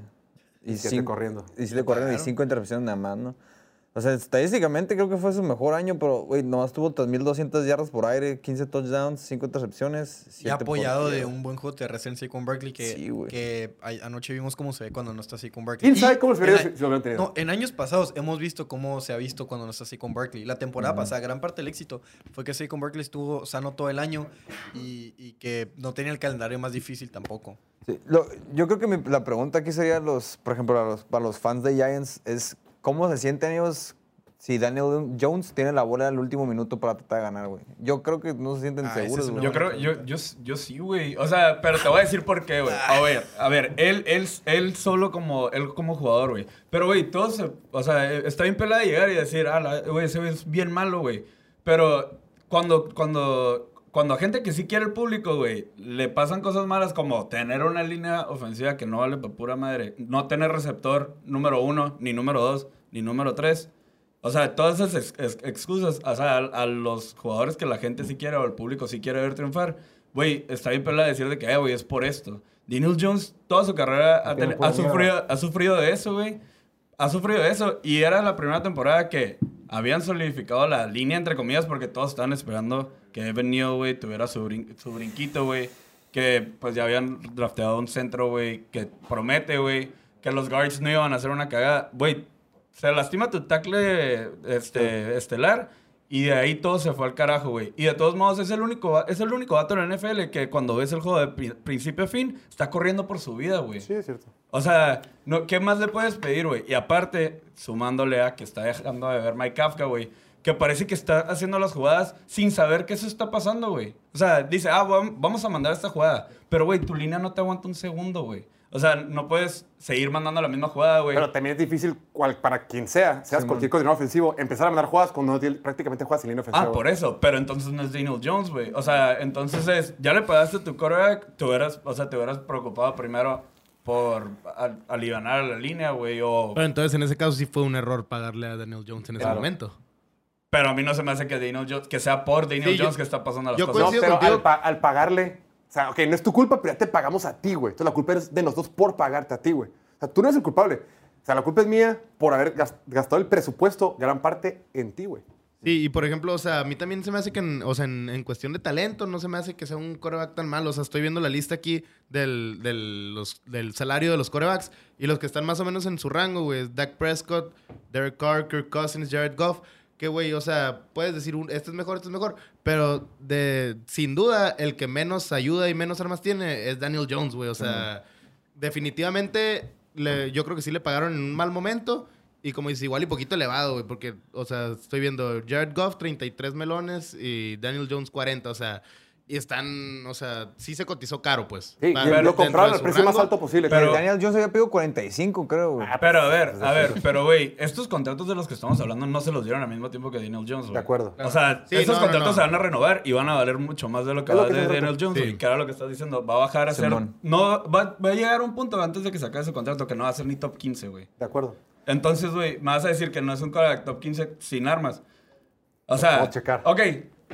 Y siete cinco- corriendo. Y siete corriendo y cinco intercepciones nada más, ¿no? O sea, estadísticamente creo que fue su mejor año, pero, güey, nomás tuvo 3.200 yardas por aire, 15 touchdowns, 5 intercepciones. Y apoyado de un buen juego terrestre en Saquon Barkley que, Sí, anoche vimos cómo se ve cuando no está Saquon Barkley. ¿Quién sabe cómo se en vería si- lo hubieran tenido? No, en años pasados hemos visto cómo se ha visto cuando no está Saquon Barkley. La temporada pasada, gran parte del éxito fue que Saquon Barkley estuvo sano todo el año y, y que no tenía el calendario más difícil tampoco. Sí, lo- yo creo que mi- la pregunta aquí sería, los, por ejemplo, para los, para los fans de Giants, es cómo se sienten ellos si Daniel Jones tiene la bola al último minuto para tratar de ganar, güey. Yo creo que no se sienten Ah, seguros, güey. Yo creo, yo, yo, yo sí, güey. O sea, pero te voy a decir por qué, güey. A ver, a ver, él, él, él solo como, él como jugador, güey. Pero, güey, todos, se- o sea, está bien pelada de llegar y decir, ah, la- güey, ese güey es bien malo, güey. Pero cuando, cuando, cuando a gente que sí quiere el público, güey, le pasan cosas malas como tener una línea ofensiva que no vale para pura madre, no tener receptor número uno, ni número dos, ni número tres. O sea, todas esas ex- ex- excusas, o sea, a, a los jugadores que la gente sí quiere o el público sí quiere ver triunfar, güey, está bien pelada decir de que, eh, güey, es por esto. Daniel Jones, toda su carrera ha, ha sufrido, ha sufrido de eso, güey. Ha sufrido de eso. Y era la primera temporada que habían solidificado la línea, entre comillas, porque todos estaban esperando que Evan Neal, güey, tuviera su, brin- su brinquito, güey. Que pues ya habían drafteado un centro, güey, que promete, güey, que los guards no iban a hacer una cagada. Güey, se lastima tu tackle este, estelar y de ahí todo se fue al carajo, güey. Y de todos modos es el único es el único vato en la NFL que cuando ves el juego de pri- principio a fin está corriendo por su vida, güey. Sí, es cierto. O sea, no, ¿qué más le puedes pedir, güey? Y aparte, sumándole a que está dejando de ver Mike Kafka, güey, que parece que está haciendo las jugadas sin saber que eso está pasando, güey. O sea, dice, ah, vam- vamos a mandar esta jugada. Pero, güey, tu línea no te aguanta un segundo, güey. O sea, no puedes seguir mandando la misma jugada, güey. Pero también es difícil cual- para quien sea, seas cualquier coordinador ofensivo, empezar a mandar jugadas cuando no tiene- prácticamente juegas sin línea ofensiva. Ah, por eso. Pero entonces no es Daniel Jones, güey. O sea, entonces es, ya le pagaste tu quarterback, te hubieras, o sea, te hubieras preocupado primero por al- alivianar la línea, güey, o... Pero entonces en ese caso sí fue un error pagarle a Daniel Jones en ese Claro. momento. Pero a mí no se me hace que Daniel Jones, que sea por Daniel Sí, yo- Jones que está pasando las yo No, cosas. coincido pero al, pa- al pagarle, o sea, ok, no es tu culpa, pero ya te pagamos a ti, güey. Entonces la culpa es de nosotros por pagarte a ti, güey. O sea, tú no eres el culpable. O sea, la culpa es mía por haber gas- gastado el presupuesto, gran parte, en ti, güey. Sí, y por ejemplo, o sea, a mí también se me hace que, en, o sea, en, en cuestión de talento, no se me hace que sea un coreback tan malo. O sea, estoy viendo la lista aquí del, del, los- del salario de los corebacks y los que están más o menos en su rango, güey, Dak Prescott, Derek Carr, Kirk Cousins, Jared Goff. Que, güey, o sea, puedes decir, un, este es mejor, este es mejor, pero de, sin duda, el que menos ayuda y menos armas tiene es Daniel Jones, güey. O sea, definitivamente, le- yo creo que sí le pagaron en un mal momento. Y como dice, igual y poquito elevado, güey, porque, o sea, estoy viendo Jared Goff, 33 melones, y Daniel Jones, 40, o sea, y están, o sea, sí se cotizó caro, pues. Sí, Para- y lo compraron al su precio más alto posible. Pero-. Daniel Jones había pedido 45, creo, güey. Pero a ver, a ver, pero güey, estos contratos de los que estamos hablando no se los dieron al mismo tiempo que Daniel Jones, güey. De acuerdo. O sea, Sí, estos no, contratos no. se van a renovar y van a valer mucho más de lo que Es lo va que de. Daniel Jones, Sí. güey. Que era lo que estás diciendo. Va a bajar a ser. No, va, va a llegar un punto antes de que se acabe ese contrato que no va a ser ni top 15, güey. De acuerdo. Entonces, güey, me vas a decir que no es un top 15 sin armas. O sea, a checar. ok,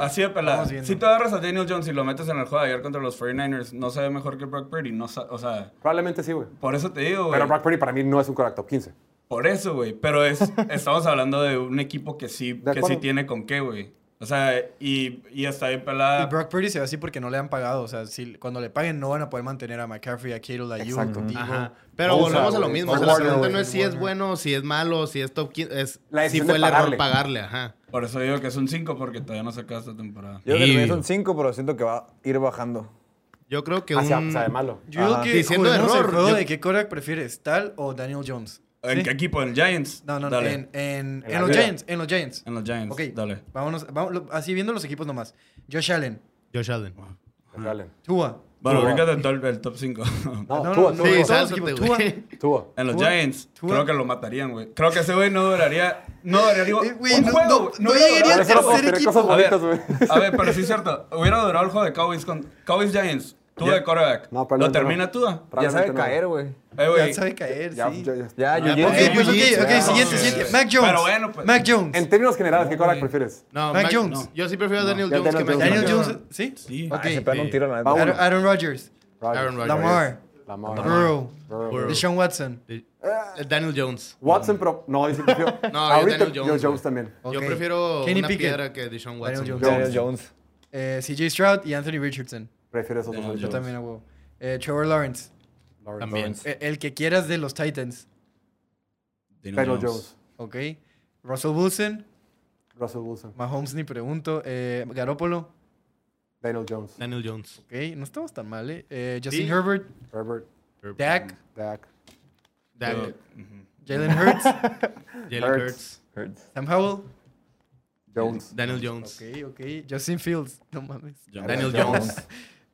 así de pelada. Si tú agarras a Daniel Jones y lo metes en el juego de ayer contra los 49ers, no se ve mejor que Brock Purdy. No, o sea, Probablemente sí, güey. por eso te digo, güey. Pero Brock Purdy para mí no es un quarterback top 15. Por eso, güey. Pero es, estamos hablando de un equipo que sí, que sí tiene con qué, güey. O sea, y, y está bien Y pelada. Brock Purdy se ve así porque no le han pagado. O sea, si, cuando le paguen no van a poder mantener a McCaffrey, a Kittle, a Exacto. Ajá. Pero Bosa, volvemos a lo mismo. O sea, la pregunta no es si es bueno, si es malo, si es top 15. Es La si fue el error pagarle. ajá. Por eso digo que es un 5 porque todavía no se acaba esta temporada. Yo creo que Y- también son 5, pero siento que va a ir bajando. Yo creo que Hacia, un... o sea, de malo. Yo creo que Diciendo error, el juego yo- de qué quarterback prefieres, Tal o Daniel Jones. ¿En ¿Sí? qué equipo? ¿En Giants? No, no, no, Dale. en, en, En en la los vida. Giants, en los Giants. En los Giants. Ok, Dale. vámonos, vamos, lo- así viendo los equipos nomás. Josh Allen, Josh Allen. Allen. Tua. Bueno, Tua. bríncate el top, el top 5. No, no, Tua, no, Tua, Sí, todos Tua. los. Tua. en los Tua. Giants. Tua. Creo que lo matarían, güey. Creo que ese güey no duraría. No duraría. Eh, un no- juego. no- no hubiera llegaría al no tercer equipo. A ver, a ver, pero sí es cierto. Hubiera durado el juego de Cowboys con Cowboys Giants. Tú Ya. de quarterback. No, lo termina no. tú. Ya sabe caer, güey. Eh, güey. Ya sabe caer, Ya, sí. ya, ya. Ya, Ya. Ok, pues ok, ok, ya. siguiente, siguiente. sí. Mac Jones. Pero bueno, pues- Mac Jones. En términos generales, ¿qué güey. prefieres? No, Mac Jones. Yo sí prefiero a Daniel Jones que Daniel Mac Jones. Daniel Jones. Jones, ¿sí? Sí. Ok. Ah, se un tiro, la uno. Aaron, Rodgers. Aaron Rodgers. Lamar. Lamar. Burrow. Deshaun Watson. Eh, Daniel Jones. Watson, pero no, dice que prefiero- No, yo Ahorita Daniel yo Jones, también. Yo prefiero Kenny una Pickett. piedra que Deshaun Watson. Daniel Jones. Eh, CJ Stroud y Anthony Richardson. Prefiero esos dos. Yo también hago. Eh, Trevor Lawrence. Lawrence. También. Eh, el que quieras de los Titans. Daniel Daniel Jones. Ok. Russell Wilson. Russell Wilson. Mahomes ni pregunto. Eh, Garoppolo. Daniel Jones. Daniel Jones. Ok. No estamos tan mal, eh. Eh, Justin Sí. Herbert. Herbert. Dak. Dak. Dak. Jalen Hurts. Jalen Hurts. Hurts. Sam Howell. Jones. Daniel Jones. Ok, ok. Justin Fields. No mames. Jones. Daniel Jones.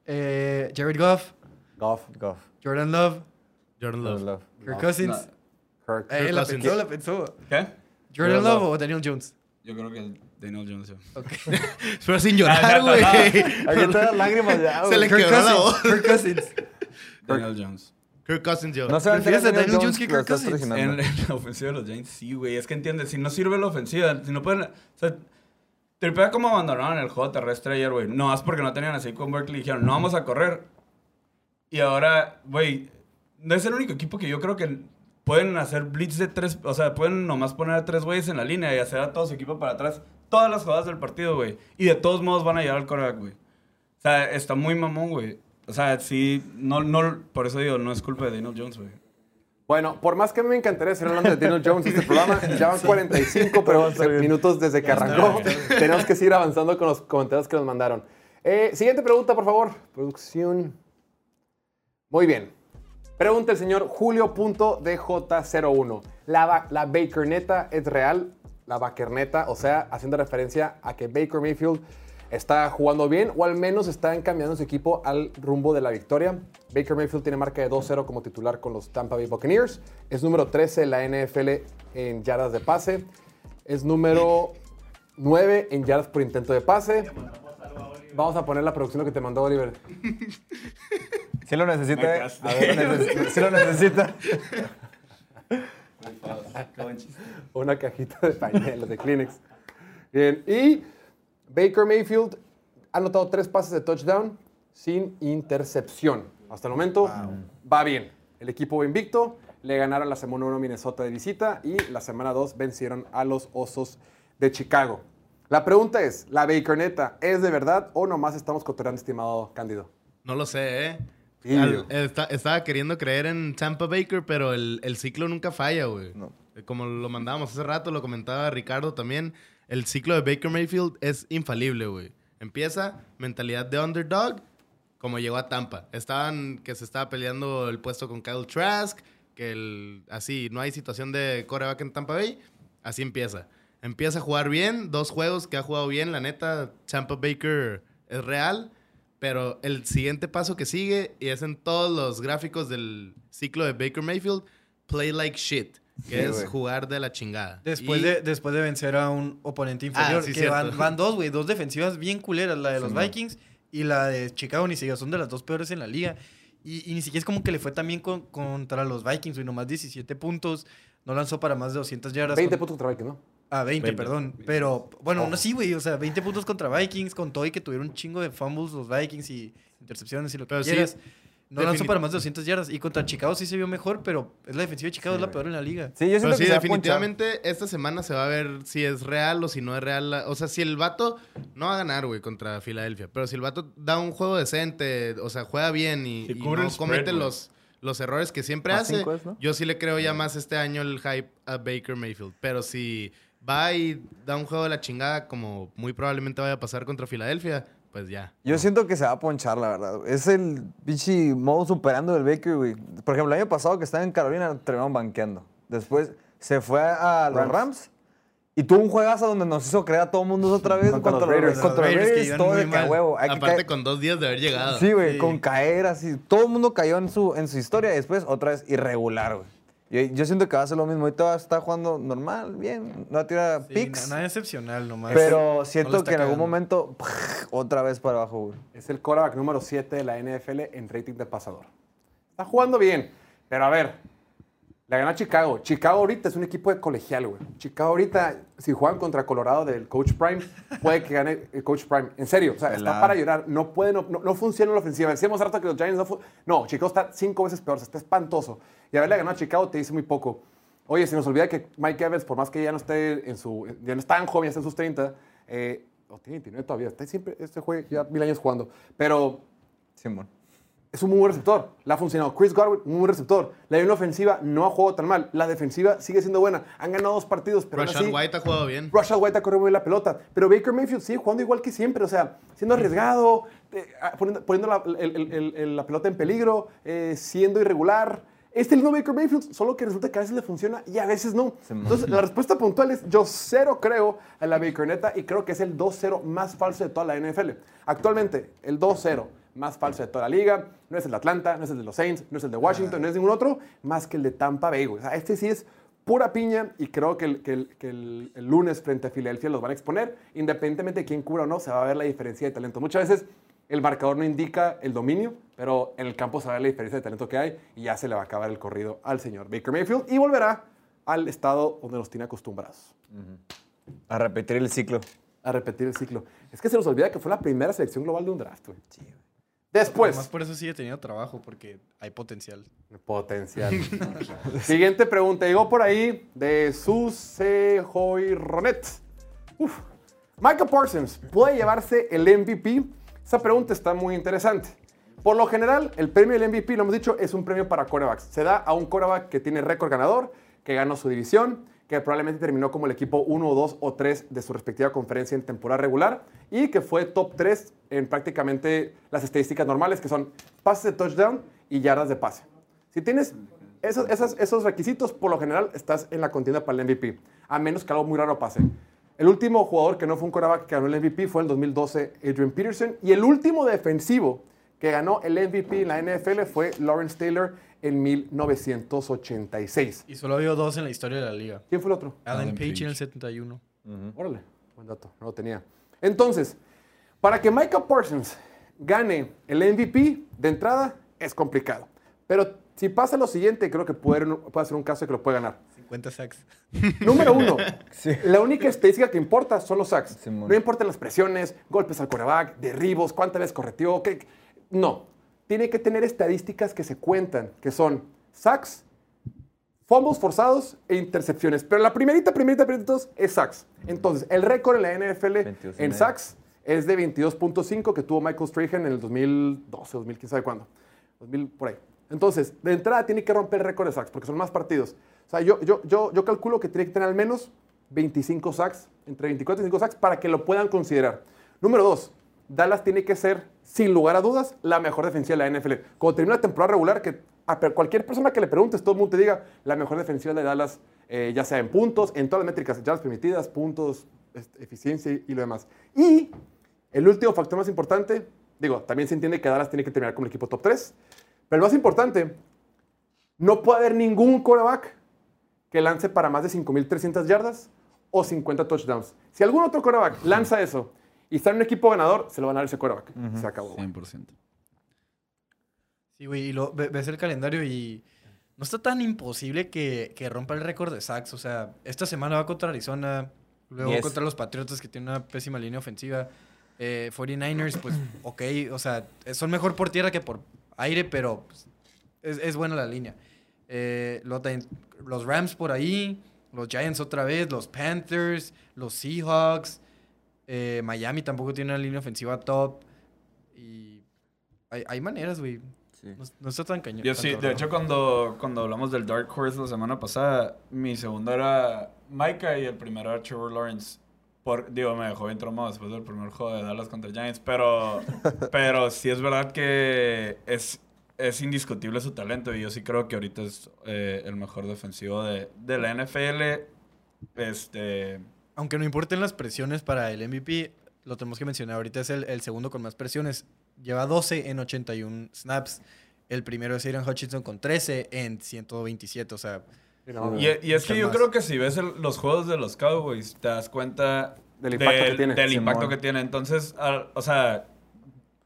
Eh, Jared Goff. Goff. Goff. Jordan Love. Jordan Love. Love. Kirk No, Cousins. Kirk. Eh, la Cousins. pensó, la pensó. ¿Qué? Jordan Jordan Love Love. o Daniel Jones. Yo creo que Daniel Jones. yo. Ok. Pero sin llorar, güey. Aquí das lágrimas ya, Se le Kirk quebró la Cousins. voz. Kirk Cousins. Daniel Jones. Kirk Cousins yo. No se va a ¿Prefieres a Daniel Jones que Kirk Cousins? En, en la ofensiva de los Giants, sí, güey. Es que entiendes, si no sirve la ofensiva, si no pueden. O sea, tripea como abandonaron el juego terrestre ayer, güey. No, es porque no tenían así con Berkeley. Dijeron, no vamos a correr. Y ahora, güey, no es el único equipo que yo creo que pueden hacer blitz de tres. O sea, pueden nomás poner a tres güeyes en la línea y hacer a todo su equipo para atrás. Todas las jugadas del partido, güey. Y de todos modos van a llegar al coreback, güey. O sea, está muy mamón, güey. O sea, sí, no, no, por eso digo, no es culpa de Daniel Jones, güey. Bueno, por más que a mí me encantaría seguir hablando de Daniel Jones este programa, ya van 45 pero minutos desde que arrancó. Tenemos que seguir avanzando con los comentarios que nos mandaron. Eh, siguiente pregunta, por favor. Producción. Muy bien. Pregunta el señor Julio.dj01. ¿La, ¿La Baker neta es real? La Baker neta, o sea, haciendo referencia a que Baker Mayfield está jugando bien o al menos está encaminando su equipo al rumbo de la victoria. Baker Mayfield tiene marca de 2-0 como titular con los Tampa Bay Buccaneers. Es número 13 en la NFL en yardas de pase. Es número 9 en yardas por intento de pase. Vamos a poner la producción que te mandó Oliver. Sí lo necesita. Eh. A ver, lo neces- sí lo necesita. una cajita de pañuelos de Kleenex. Bien, y Baker Mayfield ha anotado tres pases de touchdown sin intercepción. Hasta el momento va bien. El equipo va invicto, le ganaron la semana 1 a Minnesota de visita y la semana 2 vencieron a los Osos de Chicago. La pregunta es, ¿la Baker neta es de verdad o nomás estamos cotorreando, estimado Cándido? No lo sé, ¿eh? Sí. Al- está- estaba queriendo creer en Tampa Baker, pero el, el ciclo nunca falla, güey. No. Como lo mandábamos hace rato, lo comentaba Ricardo también. El ciclo de Baker Mayfield es infalible, güey. Empieza mentalidad de underdog, como llegó a Tampa. Estaban que se estaba peleando el puesto con Kyle Trask, que el, así no hay situación de coreback en Tampa Bay. Así empieza. Empieza a jugar bien, dos juegos que ha jugado bien, la neta, Tampa Baker es real. Pero el siguiente paso que sigue, y es en todos los gráficos del ciclo de Baker Mayfield, play like shit, que Sí, es jugar de la chingada. Después, Y- de, después de vencer a un oponente inferior. sí, que van, van dos, güey. Dos defensivas bien culeras. La de los. Vikings y la de Chicago. Ni siquiera son de las dos peores en la liga. Y, y ni siquiera es como que le fue también con, contra los Vikings, güey. Nomás 17 puntos. No lanzó para más de 200 yardas. 20 con- puntos contra Vikings, ¿no? Ah, 20, 20. perdón. Pero, bueno, Ojo. no sí, güey. O sea, 20 puntos contra Vikings, con todo y que tuvieron un chingo de fumbles los Vikings y intercepciones y lo que Pero sí. No lanzó para más de 200 yardas. Y contra Chicago sí se vio mejor, pero es la defensiva de Chicago, es la peor en la liga. Sí, yo siento Pero que sí, definitivamente esta semana se va a ver si es real o si no es real. O sea, si el vato no va a ganar, güey, contra Filadelfia. Pero si el vato da un juego decente, o sea, juega bien y, no spread, comete los, los errores que siempre Más hace, cinco es, ¿no? yo sí le creo ya más este año el hype a Baker Mayfield. Pero si va y da un juego de la chingada, como muy probablemente vaya a pasar contra Filadelfia, pues ya. Yo siento que se va a ponchar, la verdad. Es el pinche modo superando del Baker, güey. Por ejemplo, el año pasado que estaba en Carolina, terminaron banqueando. Después se fue a los Rams. Rams. Y tuvo un juegazo donde nos hizo creer a todo el mundo otra vez Contra contra, los Raiders. contra los Raiders Raiders, todo de huevo. Aparte caer- con dos días de haber llegado. Sí, güey, Sí. con caer así. Todo el mundo cayó en su, en su historia y después otra vez irregular, güey. Yo, yo siento que va a ser lo mismo. Ahorita va a estar jugando normal, bien. No va a tirar Sí, picks. na- nada excepcional nomás. pero siento que en algún momento otra vez para abajo, güey. Es el quarterback número 7 de la NFL en rating de pasador. Está jugando bien, pero a ver, La ganó Chicago. Chicago ahorita es un equipo de colegial, güey. Chicago ahorita, si juegan contra Colorado del Coach Prime, puede que gane el Coach Prime. En serio, o sea, está para llorar. No puede, no, no, no funciona la ofensiva. Decíamos harto que los Giants no No, Chicago está cinco veces peor, o sea, está espantoso. Y haberle ganado a Chicago te dice muy poco. Oye, se nos olvida que Mike Evans, por más que ya no esté en su... Ya no es tan joven, ya está en sus 30, eh, o tiene 29 todavía, está siempre, este juega ya mil años jugando. Pero Simón. Es un muy buen receptor. Le ha funcionado. Chris Godwin, un muy buen receptor. La línea ofensiva no ha jugado tan mal. La defensiva sigue siendo buena. Han ganado dos partidos, pero aún Rashad así, White ha jugado bien. Rashad White ha corrido muy bien la pelota. Pero Baker Mayfield sigue jugando igual que siempre. O sea, siendo arriesgado, eh, ah, poniendo, poniendo la, el- el- el- el- la pelota en peligro, eh, siendo irregular. Este es el nuevo Baker Mayfield, solo que resulta que a veces le funciona y a veces no. Entonces, la respuesta puntual es: yo cero creo a la Baker neta y creo que es el 2-0 más falso de toda la NFL. Actualmente, el 2-0 más falso de toda la liga no es el de Atlanta, no es el de los Saints, no es el de Washington, no es ningún otro, más que el de Tampa Bay. O sea, este sí es pura piña y creo que, el, que el- que el- el lunes frente a Filadelfia los van a exponer. Independientemente de quién cubra o no, se va a ver la diferencia de talento. Muchas veces el marcador no indica el dominio, pero en el campo se va a ver la diferencia de talento que hay y ya se le va a acabar el corrido al señor Baker Mayfield y volverá al estado donde nos tiene acostumbrados. A repetir el ciclo. A repetir el ciclo. Es que se nos olvida que fue la primera selección global de un draft, güey. Después. Además, por eso sigue teniendo trabajo, porque hay potencial. Potencial. Siguiente pregunta. Llegó por ahí de Suse Hoy Ronet. Uf. Michael Parsons, ¿puede llevarse el MVP? Esa pregunta está muy interesante. Por lo general, el premio del MVP, lo hemos dicho, es un premio para corebacks. Se da a un coreback que tiene récord ganador, que ganó su división, que probablemente terminó como el equipo 1 o 2 o 3 de su respectiva conferencia en temporada regular y que fue top 3 en prácticamente las estadísticas normales, que son pases de touchdown y yardas de pase. Si tienes esos, esos, esos requisitos, por lo general estás en la contienda para el MVP, a menos que algo muy raro pase. El último jugador que no fue un quarterback que ganó el MVP fue en 2012 Adrian Peterson y el último defensivo que ganó el MVP en la NFL fue Lawrence Taylor en 1986. Y solo ha habido dos en la historia de la liga. ¿Quién fue el otro? Alan Alan Page en el 71. Órale, buen dato, no lo tenía. Entonces, para que Michael Parsons gane el MVP de entrada es complicado. Pero si pasa lo siguiente, creo que puede, puede ser un caso de que lo puede ganar. 50 sacks. Número uno, la única estadística que importa son los sacks. Simón. No importan las presiones, golpes al coreback, derribos, cuántas veces correteó. qué- No. Tiene que tener estadísticas que se cuentan, que son sacks, fumbles forzados e intercepciones. Pero la primerita, primerita, primerita de todos es sacks. Entonces, el récord en la NFL 22 y en sacks es de 22.5 que tuvo Michael Strahan en el 2012, 2000, quién sabe cuándo. 2000, por ahí. Entonces, de entrada tiene que romper el récord de sacks porque son más partidos. O sea, yo, yo, yo, yo calculo que tiene que tener al menos 25 sacks, entre 24 y 25 sacks, para que lo puedan considerar. Número dos, Dallas tiene que ser, sin lugar a dudas, la mejor defensiva de la NFL. Cuando termine la temporada regular, que a cualquier persona que le preguntes, todo el mundo te diga, la mejor defensiva de Dallas, eh, ya sea en puntos, en todas las métricas, yardas permitidas, puntos, este, eficiencia y, lo demás. Y el último factor más importante, digo, también se entiende que Dallas tiene que terminar como el equipo top 3, pero el más importante, no puede haber ningún quarterback que lance para más de 5.300 yardas o 50 touchdowns. Si algún otro quarterback lanza eso y está en un equipo ganador, se lo van a dar ese quarterback. Se acabó. güey. 100%. Sí, güey, y lo, ve- ves el calendario y no está tan imposible que, que rompa el récord de sacks. O sea, esta semana va contra Arizona, luego contra los Patriotas que tienen una pésima línea ofensiva. Eh, 49ers, pues, ok, o sea, son mejor por tierra que por aire, pero pues, es, es buena la línea. Eh, los Rams por ahí, los Giants otra vez, los Panthers, los Seahawks, eh, Miami tampoco tiene una línea ofensiva top. Y hay, hay maneras, güey. Sí. No, no está tan cañón. Yo sí, de hecho cuando, cuando hablamos del Dark Horse la semana pasada, mi segundo era Micah y el primero era Trevor Lawrence. Por, digo, me dejó bien traumado después del primer juego de Dallas contra Giants, pero, pero sí es verdad que es, es indiscutible su talento y yo sí creo que ahorita es eh, el mejor defensivo de, de la NFL. Este, Aunque no importen las presiones para el MVP, lo tenemos que mencionar. Ahorita es el, el segundo con más presiones. Lleva 12 en 81 snaps. El primero es Aaron Hutchinson con 13 en 127. O sea, Y no, Y, y es que yo más. creo que si ves el- los juegos de los Cowboys, te das cuenta Del impacto que tiene. Del impacto Simón. que tiene. Entonces, al- o sea,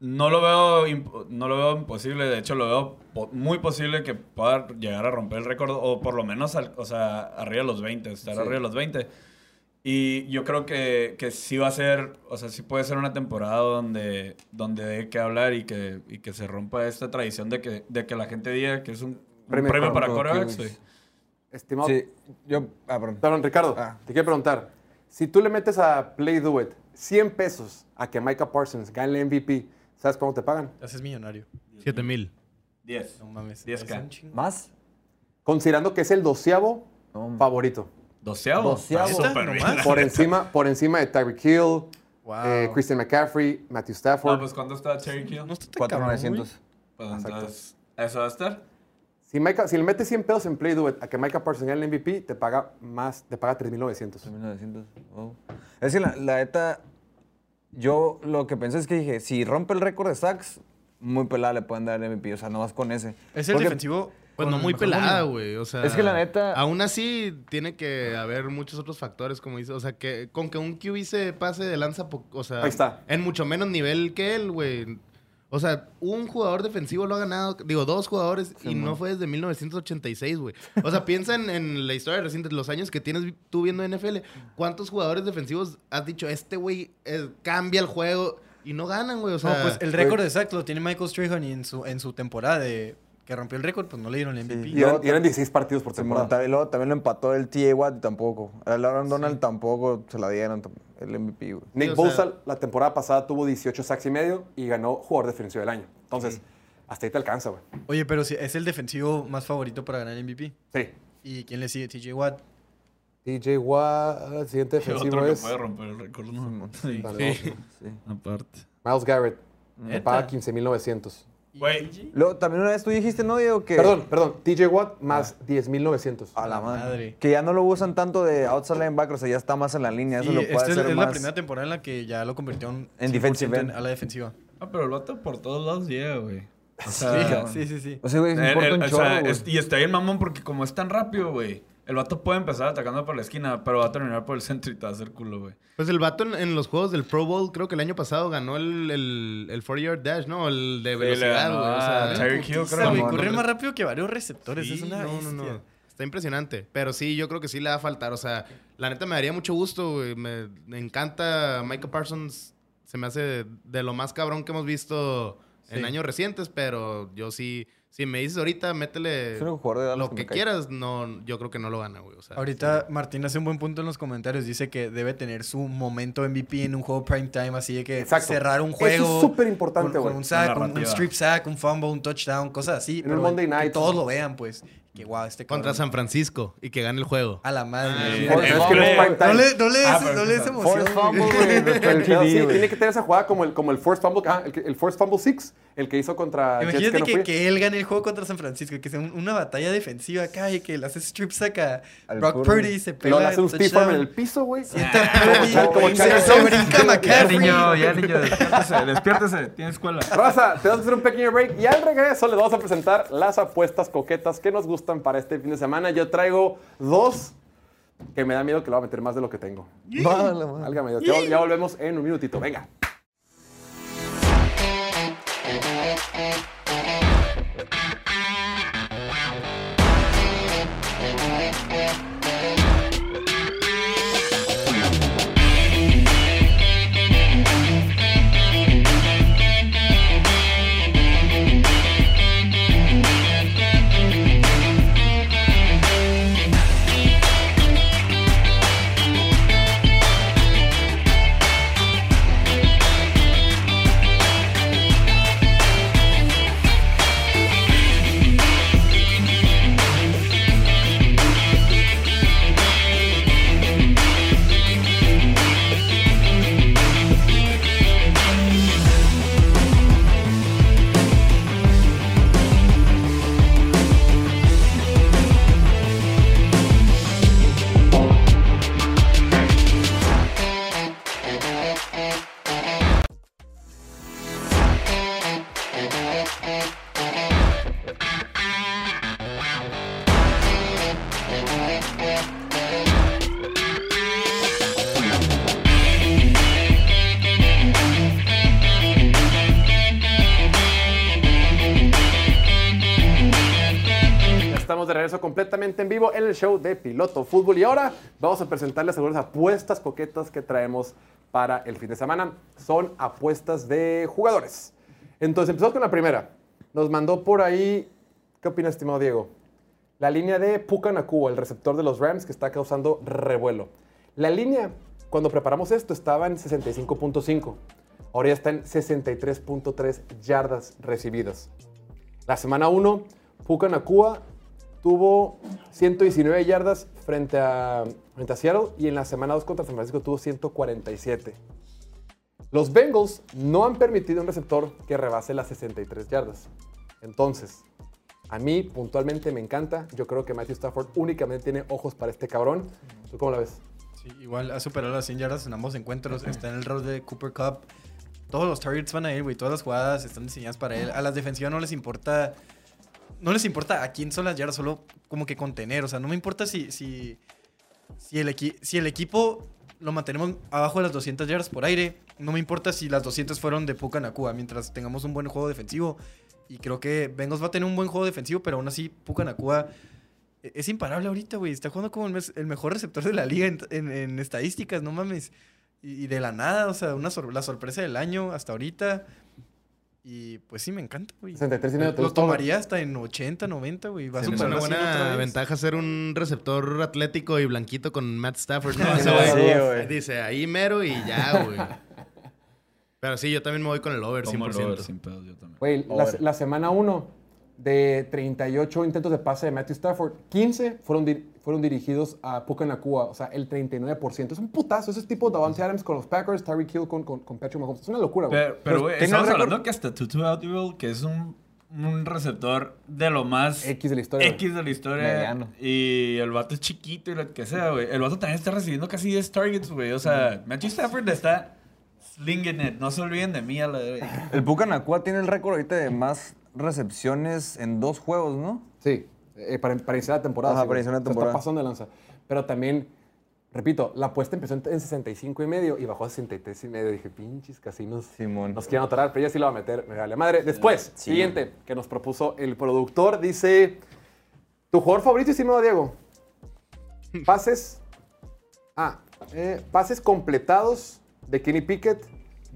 No lo veo no lo veo imposible, de hecho lo veo po- muy posible que pueda llegar a romper el récord o por lo menos al- o sea, arriba de los 20, estar arriba de los 20. Y yo creo que, que sí va a ser, o sea, sí puede ser una temporada donde, donde dé que hablar y que, y que se rompa esta tradición de que, de que la gente diga que es un un Premio premio, para corebacks. Estimado. Sí, yo. Ah, perdón. Perdón, Ricardo, Ah. te quiero preguntar. Si tú le metes a Play Do It 100 pesos a que Micah Parsons gane el MVP, ¿sabes cuánto te pagan? Haces millonario. 7 mil. 10. No mames. 10K. es un chingo. ¿Más? Considerando que es el doceavo No, favorito. Doceavo. Doceavo. Por encima, por encima de Tyreek Hill, Wow. eh, Christian McCaffrey, Matthew Stafford. No, pues ¿cuánto está Cherry Kill? No está tan cabrón, 4,900. Pues entonces, ¿eso va a estar? Si, Micah- si le metes 100 pesos en Play Do It a que Micah Parsons gane el MVP, te paga más, te paga 3.900. 1900. Oh. Es que la, la neta, yo lo que pensé es que dije, si rompe el récord de sacks, muy pelada le pueden dar el MVP. O sea, no vas con ese. Es el Porque- defensivo. Pues no muy pelada, güey. O sea, Es que la neta- Aún así, tiene que haber muchos otros factores, como dice. O sea, que con que un QB se pase de lanza, o sea, Ahí está. en mucho menos nivel que él, güey. O sea, un jugador defensivo lo ha ganado, digo, dos jugadores, y no fue desde 1986, güey. O sea, piensa en, en la historia reciente, los años que tienes tú viendo NFL. ¿Cuántos jugadores defensivos has dicho, este güey eh, cambia el juego y no ganan, güey? O sea, no, pues el récord sacks lo tiene Michael Strahan y en su, en su temporada de que rompió el récord, pues no le dieron el MVP. Y eran, y eran 16 partidos por temporada. y luego también lo empató el T.A. Watt y tampoco. El Aaron Donald tampoco se la dieron el MVP, güey. Nick Sí, Bosa sea- la temporada pasada tuvo 18 sacks y medio y ganó jugador defensivo del año. Entonces, hasta ahí te alcanza, güey. Oye, pero si es el defensivo más favorito para ganar el MVP. Sí. ¿Y quién le sigue? TJ Watt. DJ Watt, el siguiente ¿Qué defensivo otro que es puede romper el récord? No, sí. Sí. Aparte. Miles Garrett. Me ¿Neta? paga 15.900. ¿Y Güey. Luego, también una vez tú dijiste, ¿no, Diego? Que, Perdón, perdón. TJ Watt más 10.900. A la madre. madre. Que ya no lo usan tanto de outside linebacker, o sea, ya está más en la línea. Eso Sí, lo puede esta es, hacer es más. la primera temporada en la que ya lo convirtió en, En 100% defensive end. a la defensiva. Ah, pero el vato por todos lados llega, güey. O Sí, sea, sí, sí, sí. O sea, güey, el- un o chorro, sea, güey. es- y está bien mamón porque como es tan rápido, güey. El vato puede empezar atacando por la esquina, pero va a terminar por el centro y te va a hacer culo, güey. Pues el vato en, en los juegos del Pro Bowl, creo que el año pasado ganó el, el, el 40-yard dash, ¿no? El de Sí, velocidad, güey. O a sea, Tyreek Hill, creo. güey, más rápido que varios receptores. sí, es una no, no, no. Está impresionante. Pero sí, yo creo que sí le va a faltar. O sea, la neta me daría mucho gusto, güey. Me, me encanta Michael Parsons. Se me hace de lo más cabrón que hemos visto en Sí. años recientes, pero yo sí... Si me dices ahorita, métele Es el único jugador de Dallas lo que que quieras, no, yo creo que no lo gana, güey. O sea, Ahorita Martín hace un buen punto en los comentarios. Dice que debe tener su momento MVP en un juego prime time, así de que Exacto. cerrar un Eso juego. es súper importante, güey. con un sack, un, strip sack, un fumble, un touchdown, cosas así. En un pero Monday que night. todos lo vean, pues. Que guau, este contra. San Francisco y que gane el juego. A la madre. Ah, no le, no le Ah, no le des es- emoción. Tiene que tener esa jugada como el, como el Force Fumble, ah, el, que- el Force Fumble Six, el que hizo contra Jets Imagínate no que, que él gane el juego contra San Francisco, que sea un- una batalla defensiva acá y que le hace strip sack a Al Brock Purdy se Y pega. luego le hace un. Farm en el piso, güey. Como se- se brinca Ya, McCaffrey. niño, ya, niño, despiértese, despiértese, tiene escuela. Raza, tenemos que hacer un pequeño break y al regreso les vamos a presentar las apuestas coquetas que nos gustan para este fin de semana. Yo traigo dos que me da miedo que lo voy a meter más de lo que tengo. Vale, madre. Válgame Dios. Ya, ya volvemos en un minutito. Venga. En vivo en el show de Piloto Fútbol. Y ahora vamos a presentarles algunas apuestas coquetas que traemos para el fin de semana. Son apuestas de jugadores. Entonces, empezamos con la primera. Nos mandó por ahí. ¿Qué opina, estimado Diego? La línea de Puka Nakua, el receptor de los Rams, que está causando revuelo. La línea, cuando preparamos esto, estaba en 65.5. Ahora ya está en 63.3 yardas recibidas. La semana 1, Puka Nakua tuvo 119 yardas frente a, Seattle y en la semana 2 contra San Francisco tuvo 147. Los Bengals no han permitido un receptor que rebase las 63 yardas. Entonces, a mí puntualmente me encanta. Yo creo que Matthew Stafford únicamente tiene ojos para este cabrón. ¿Tú cómo la ves? Sí, igual ha superado las 100 yardas en ambos encuentros. Está en el rol de Cooper Cup. Todos los targets van a él, güey. Todas las jugadas están diseñadas para él. A las defensivas no les importa. No les importa a quién son las yardas, solo como que contener. O sea, no me importa si, si, si, el, si el equipo lo mantenemos abajo de las 200 yardas por aire. No me importa si las 200 fueron de Puka Nakua. Mientras tengamos un buen juego defensivo. Y creo que Bengals va a tener un buen juego defensivo, pero aún así Puka Nakua e- es imparable ahorita, güey. Está jugando como el, mejor receptor de la liga en, en- en estadísticas, no mames. Y, y de la nada, o sea, una la sorpresa del año hasta ahorita. Y pues sí, me encanta, güey. 63 y medio, ¿te Lo gustó? tomaría hasta en 80, 90, güey. Va a Es superar una la 100 otra buena ventaja ser un receptor atlético y blanquito con Matt Stafford, ¿no? Sí, güey sí. Dice ahí mero y ya, güey. Pero sí, yo también me voy con el over, Como 100%. el over, sin pedos, yo también. Güey, la, la semana 1 de 38 intentos de pase de Matthew Stafford, 15 fueron, dir- fueron dirigidos a Puka Nakua, o sea, el 39%. Es un putazo. Ese es tipo Davante Adams con los Packers, Tyreek Hill con, con, con Patrick Mahomes. Es una locura, güey. Pero, pero, güey, tiene estamos hablando que hasta Tutu Atwell, que es un, un receptor de lo más X de la historia. X de la historia. Mediano. Y el vato es chiquito y lo que sea, güey. El vato también está recibiendo casi 10 targets, güey. O sea, Matthew Stafford está slinging it. No se olviden de mí a la derecha. El Puka Nakua tiene el récord ahorita de más recepciones en dos juegos, ¿no? Sí, eh, para, para iniciar la temporada. Ajá, sí, para iniciar la temporada. Está pasando de lanza. Pero también, repito, la apuesta empezó en, en 65 y medio y bajó a 63 y medio. Dije, pinches casinos. Simón. Nos quieren atorar, pero ella sí la va a meter. Me vale madre. Después, siguiente, que nos propuso el productor, dice: Tu jugador favorito, estimado Diego. Pases. Ah, eh, pases completados de Kenny Pickett,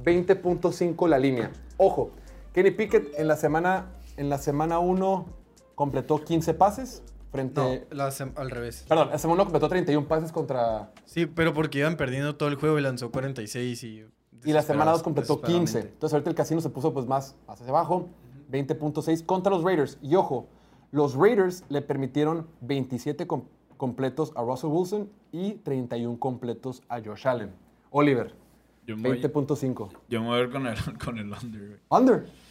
20.5 la línea. Ojo, Kenny Pickett en la semana en la semana 1 completó 15 pases frente No, la al revés. Perdón, la semana 1 completó 31 pases contra Sí, pero porque iban perdiendo todo el juego y lanzó 46 y... y la semana 2 desesperados- completó 15. desesperadamente. Entonces ahorita el casino se puso pues más hacia abajo, 20.6 contra los Raiders. Y ojo, los Raiders le permitieron 27 com- completos a Russell Wilson y 31 completos a Josh Allen. Oliver, Yo me voy, 20.5. yo me voy a ir con el, con el under, güey. Under.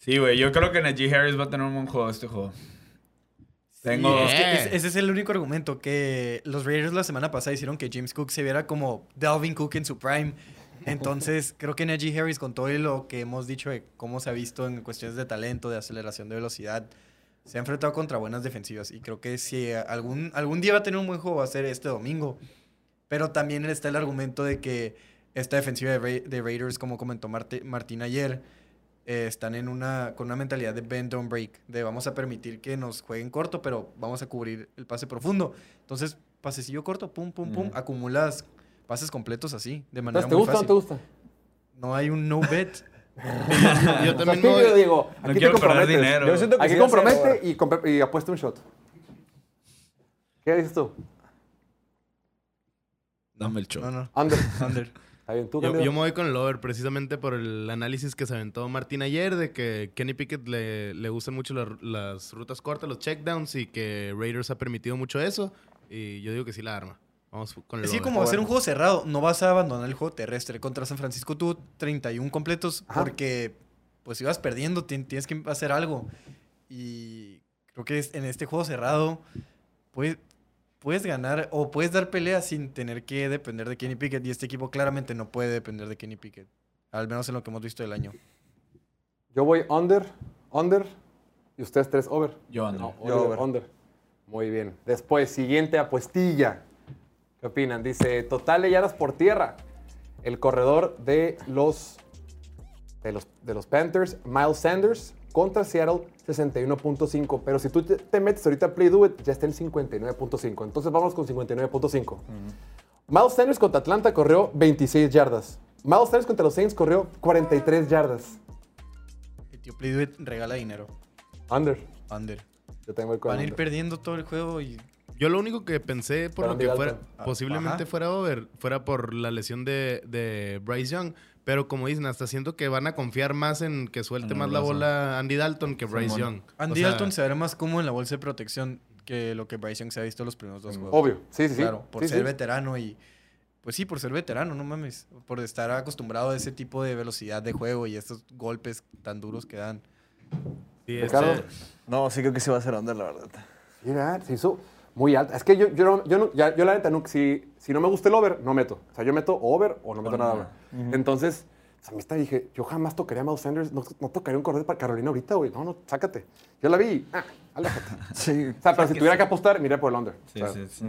Sí, güey. Yo creo que Najee Harris va a tener un buen juego este juego. Tengo... Y es que es- ese es el único argumento que los Raiders la semana pasada hicieron que James Cook se viera como Dalvin Cook en su prime. Entonces, creo que Najee Harris, con todo lo que hemos dicho de cómo se ha visto en cuestiones de talento, de aceleración de velocidad, se ha enfrentado contra buenas defensivas. Y creo que si algún, algún día va a tener un buen juego, va a ser este domingo. Pero también está el argumento de que esta defensiva de, Ra- de Raiders, como comentó Marte- Martín ayer, eh, están en una, con una mentalidad de bend, don't break, de vamos a permitir que nos jueguen corto, pero vamos a cubrir el pase profundo. Entonces, pasecillo corto, pum, pum, pum, acumulas pases completos así, de manera Entonces, ¿te muy gusta o no fácil. te gusta? No hay un no bet. Yo O sea, también tú, me voy- Diego, No aquí te quiero perder comprometes. dinero. Yo siento que Aquí sí compromete y, y apuesta un shot. ¿Qué dices tú? Dame el show. No, no. Under. Under. Está bien, tú, Yo, me voy con el over precisamente por el análisis que se aventó Martín ayer de que Kenny Pickett le, le gustan mucho las, las rutas cortas, los checkdowns y que Raiders ha permitido mucho eso. Y yo digo que sí la arma. Vamos con el over. como va a ser un juego cerrado, no vas a abandonar el juego terrestre. Contra San Francisco tuvo 31 completos Ajá. porque pues ibas perdiendo, tien- tienes que hacer algo. Y creo que en este juego cerrado puedes, puedes ganar o puedes dar pelea sin tener que depender de Kenny Pickett. Y este equipo claramente no puede depender de Kenny Pickett. Al menos en lo que hemos visto del año. Yo voy under, under, y ustedes tres over. Yo under. No, Yo over. under. Muy bien. Después, siguiente apuestilla. ¿Qué opinan? Dice, total de yardas por tierra. El corredor de los, de los, de los Panthers, Miles Sanders, Contra Seattle, 61.5. Pero si tú te, te metes ahorita a Play Do It, ya está en 59.5. Entonces vamos con 59.5. Miles Sanders contra Atlanta corrió 26 yardas. Miles Sanders contra los Saints corrió 43 yardas. El tío Play Do It regala dinero. Under. Under. Yo tengo el Van a ir under. perdiendo todo el juego y Yo lo único que pensé por Pero lo que fuera, posiblemente ajá. fuera over, fuera por la lesión de, de Bryce Young. Pero como dicen, hasta siento que van a confiar más en que suelte más la bola Andy Dalton que Bryce Simón. Young. Andy O sea, Dalton se verá más cómodo en la bolsa de protección que lo que Bryce Young se ha visto en los primeros dos juegos. Obvio. Sí, sí, sí. Claro, por Sí, ser sí. veterano y... Pues sí, por ser veterano, no mames. Por estar acostumbrado a ese tipo de velocidad de juego y estos golpes tan duros que dan. sí, este- Ricardo. No, sí creo que sí va a ser under, la verdad. Mira, se hizo muy alta. Es que yo, yo, no- yo, no- ya- yo la neta, nunca- si, si no me gusta el over, no meto. O sea, yo meto over o no meto nada. Entonces, a mí está dije, yo jamás tocaría a Miles Sanders, no, no tocaría un corredor para Carolina ahorita, güey. No, no, sácate. Yo la vi, y, ah, aléjate. Sí. O sea, pero si tuviera que apostar, miré por el under. Sí, O sea, sí, sí.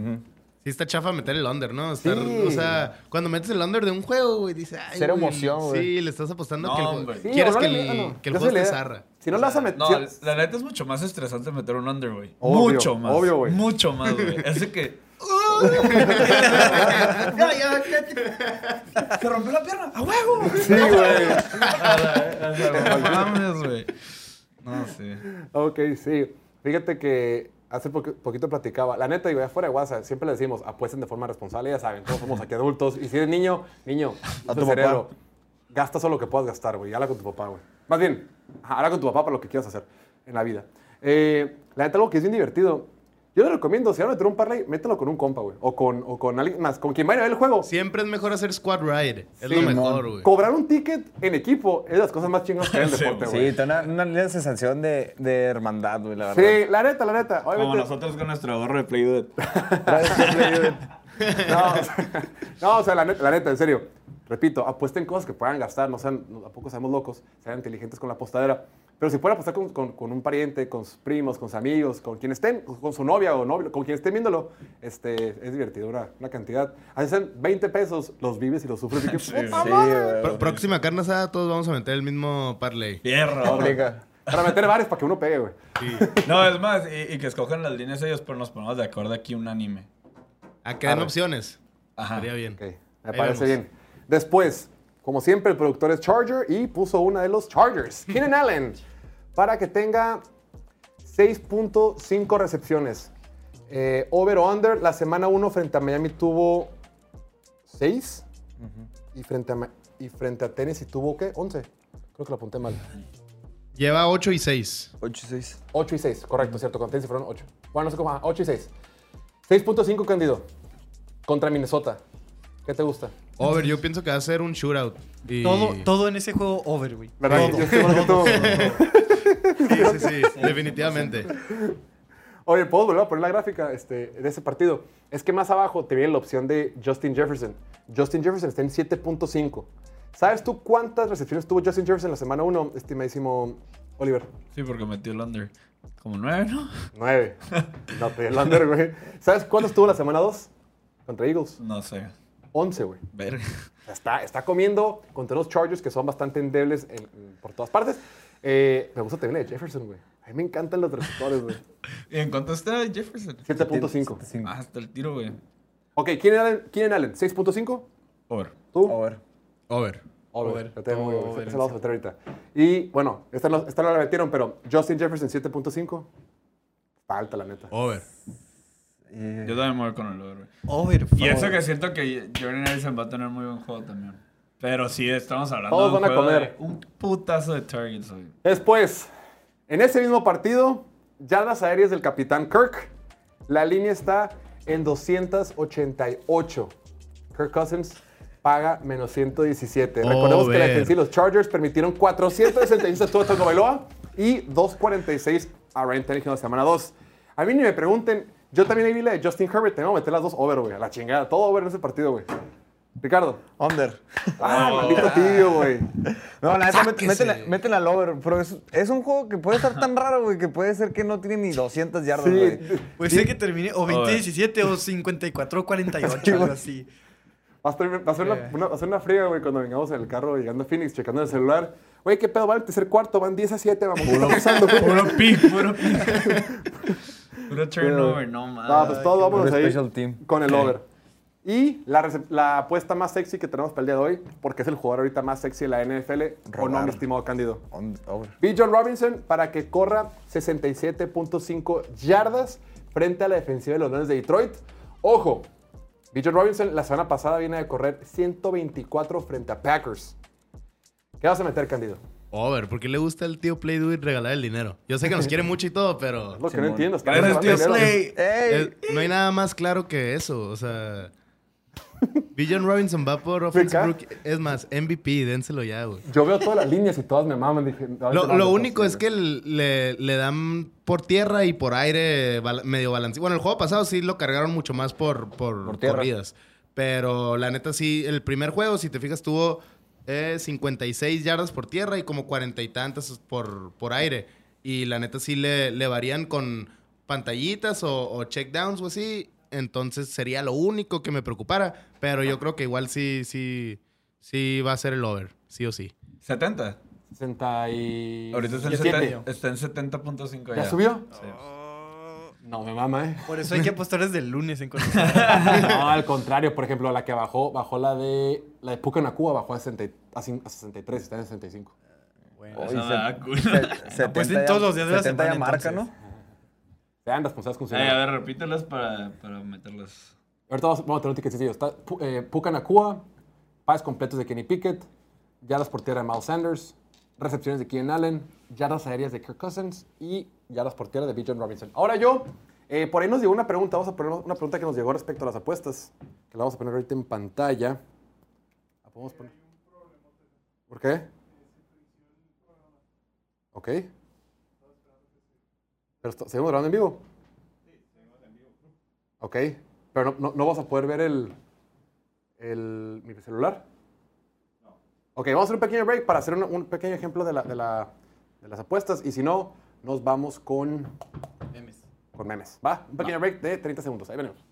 Sí está chafa meter el under, ¿no? Estar- Sí. O sea, cuando metes el under de un juego, güey, dices, ay, Cero güey, emoción, güey. Sí, le estás apostando No, que el juego... Sí, Quieres o no que le- el, no. que el Yo juego te zarra. Si no la vas a meter. No, si- la neta es mucho más estresante meter un under, güey. Obvio, mucho más. obvio, güey. Mucho más, güey. Ese que. Se rompió la pierna. ¡A huevo! Sí, güey. No mames, güey. No, sí. Ok, sí. Fíjate que hace poqu- poquito platicaba. La neta, digo, ya fuera de WhatsApp, siempre le decimos, apuesten de forma responsable. Ya saben, todos somos aquí adultos. Y si eres niño, niño, A tu tu papá. cerebro. Gasta solo lo que puedas gastar, güey. Habla con tu papá, güey. Más bien, habla con tu papá para lo que quieras hacer en la vida. Eh, la neta, algo que es bien divertido. Yo le recomiendo, si van a meter un parlay, mételo con un compa, güey. O con, o con alguien más, con quien vaya a ver el juego. Siempre es mejor hacer squad ride. Es Sí, lo mejor, güey. Cobrar un ticket en equipo es de las cosas más chingadas que hay en el Sí, deporte, Sí, güey. te da una, sensación de, de hermandad, güey, la verdad. Sí, la neta, la neta. Como nosotros con nuestro gorro de Play. No, o sea, no, o sea, la neta, la neta, en serio. Repito, apuesten cosas que puedan gastar, no sean, tampoco seamos locos, sean inteligentes con la apostadera. Pero si pueden apostar con, con- con un pariente, con sus primos, con sus amigos, con quien estén, con su novia o novio, con quien estén viéndolo, este, es divertido, una, una cantidad. Hacen 20 pesos, los vives y los sufres. y que, Sí, ¡puta Sí, madre! güey. Pro- próxima carne asada, todos vamos a meter el mismo parlay. Fierro. Obliga. Para meter bares para que uno pegue, güey. No, es más, y, y que escojan las líneas ellos, pero nos ponemos de acuerdo aquí un anime. A que den opciones. Ajá. Estaría bien. Ok, me Ahí parece vemos. bien. Después, como siempre, el productor es Charger y puso una de los Chargers, Keenan Allen, para que tenga 6.5 recepciones. Eh, over o under, la semana 1 frente a Miami tuvo 6 y, frente a, y frente a Tennessee tuvo, ¿qué? 11. Creo que lo apunté mal. Lleva 8 y 6. 8 y 6. 8 y 6, correcto, cierto. Con Tennessee fueron 8. Bueno, no sé cómo, ah, 8 y 6. 6.5 Candido contra Minnesota. ¿Qué te gusta? Over, yo pienso que va a ser un shootout. Y- Todo, todo en ese juego over, güey. ¿Verdad? Todo. Yo estoy tú. Sí, sí, sí, definitivamente. Oye, ¿puedo volver a poner la gráfica este, de ese partido? Es que más abajo te viene la opción de Justin Jefferson. Justin Jefferson está en 7.5. ¿Sabes tú cuántas recepciones tuvo Justin Jefferson en la semana 1, estimadísimo Oliver? Sí, porque metió el under. Como nueve, ¿no? 9. No te el under, güey. ¿Sabes cuántos tuvo la semana 2? Contra Eagles. No sé. 11, güey. Verga. Está, está comiendo contra los Chargers que son bastante endebles en- en- por todas partes. Eh, me gusta también la de Jefferson, güey. A mí me encantan los receptores, güey. ¿Y en cuánto está Jefferson? 7.5. Ah, hasta el tiro, güey. Ok, ¿quién Allen? ¿Quién Allen? ¿6.5? Over. ¿Tú? Over. Over. Over. Over. Tengo, Over, lo vamos a meter ahorita. Y bueno, esta no, esta no la metieron, pero Justin Jefferson 7.5. Está alta, la neta. Over. Y- Yo también me voy con el over, güey. Over, Y fuck. eso que siento que Jordan Harrison va a tener muy buen juego también. Pero sí, estamos hablando Todos de un van a juego comer. de un putazo de targets, güey. Después, en ese mismo partido, yardas aéreas del capitán Kirk. La línea está en 288. Kirk Cousins paga menos 117. Recordemos que la Over. defensiva de los Chargers permitieron 466 a Tua Tagovailoa y 246 a Ryan Tannehill en la semana 2. A mí ni me pregunten, yo también ahí vi la de Justin Herbert, tengo que meter las dos over, güey, a la chingada, todo over en ese partido, güey. Ricardo. Under. Ah, maldito tibio, güey. No, la neta, métela, métela al over. Pero es, es un juego que puede estar tan raro, güey, que puede ser que no tiene ni 200 yardas, güey. Sí, Puede ser que termine o 20-17 o 54-48, algo así. Va a, ser, va a ser una, Eh. una- va a ser una friega, güey, cuando vengamos en el carro llegando a Phoenix, checando el celular. Oye, ¿qué pedo? Va el tercer cuarto, van 10 a 7, vamos. ¿qué está pasando? Puro pick, puro pick. puro turnover, no mames. No, pues todos vámonos puro ahí team. con el Ok. over. Y la, apuesta más sexy que tenemos para el día de hoy, porque es el jugador ahorita más sexy de la NFL, o no, Robar. mi estimado over. B. John Robinson para que corra 67.5 yardas frente a la defensiva de los Leones de Detroit. Ojo, B. John Robinson la semana pasada viene de correr 124 frente a Packers. ¿Qué vas a meter, Candido? Over, ¿por qué le gusta al tío Play Do y regalar el dinero? Yo sé que nos quiere mucho y todo, pero Es lo que no entiendo. Gracias, tío eh, no hay nada más claro que eso. O sea, Bijan Robinson va por Offensive. Es más, MVP, dénselo ya, güey. Yo veo todas las líneas y todas me maman. Dije, Lo, lo único es que le, le dan por tierra y por aire medio balanceado. Bueno, el juego pasado sí lo cargaron mucho más por, por, Por tierra. corridas. Pero la neta sí, el primer juego, si te fijas, tuvo eh, 56 yardas por tierra y como 40 y tantas por, por aire. Y la neta sí le, le varían con pantallitas o, o checkdowns o así. Entonces sería lo único que me preocupara. Pero yo creo que igual sí, sí, sí va a ser el over, sí o sí. 70. 60 y... Ahorita está en, siete. 70 está en 70.5 ya. ¿Ya subió? Sí. No, me mama, ¿eh? Por eso hay que apostar desde el lunes en. No, al contrario. Por ejemplo, la que bajó, bajó la de... La de Puka Nakua bajó a, 60 a cin- a 63, está en 65. Bueno, me se- se- 70 Apuesten ya- todos los días de la 70 ya semana, marca, entonces. Sean responsables con su a ver, repítelas para, para meterlas. Ahorita vamos, vamos a tener un ticket sencillo. Está eh, Puka Nakua, pases completos de Kenny Pickett, yardas por tierra de Miles Sanders, recepciones de Keenan Allen, yardas aéreas de Kirk Cousins y yardas por tierra de B. John Robinson. Ahora yo, eh, por ahí nos llegó una pregunta, vamos a poner una pregunta que nos llegó respecto a las apuestas, que la vamos a poner ahorita en pantalla. ¿La podemos poner? ¿Por qué? Ok. Pero seguimos grabando en vivo. Ok, pero no, no, no vas a poder ver el, el, mi celular. Ok, vamos a hacer un pequeño break para hacer un, un pequeño ejemplo de, la, de, la- de las apuestas y si no, nos vamos con, memes. con memes. Va, un pequeño break de 30 segundos. Ahí venimos.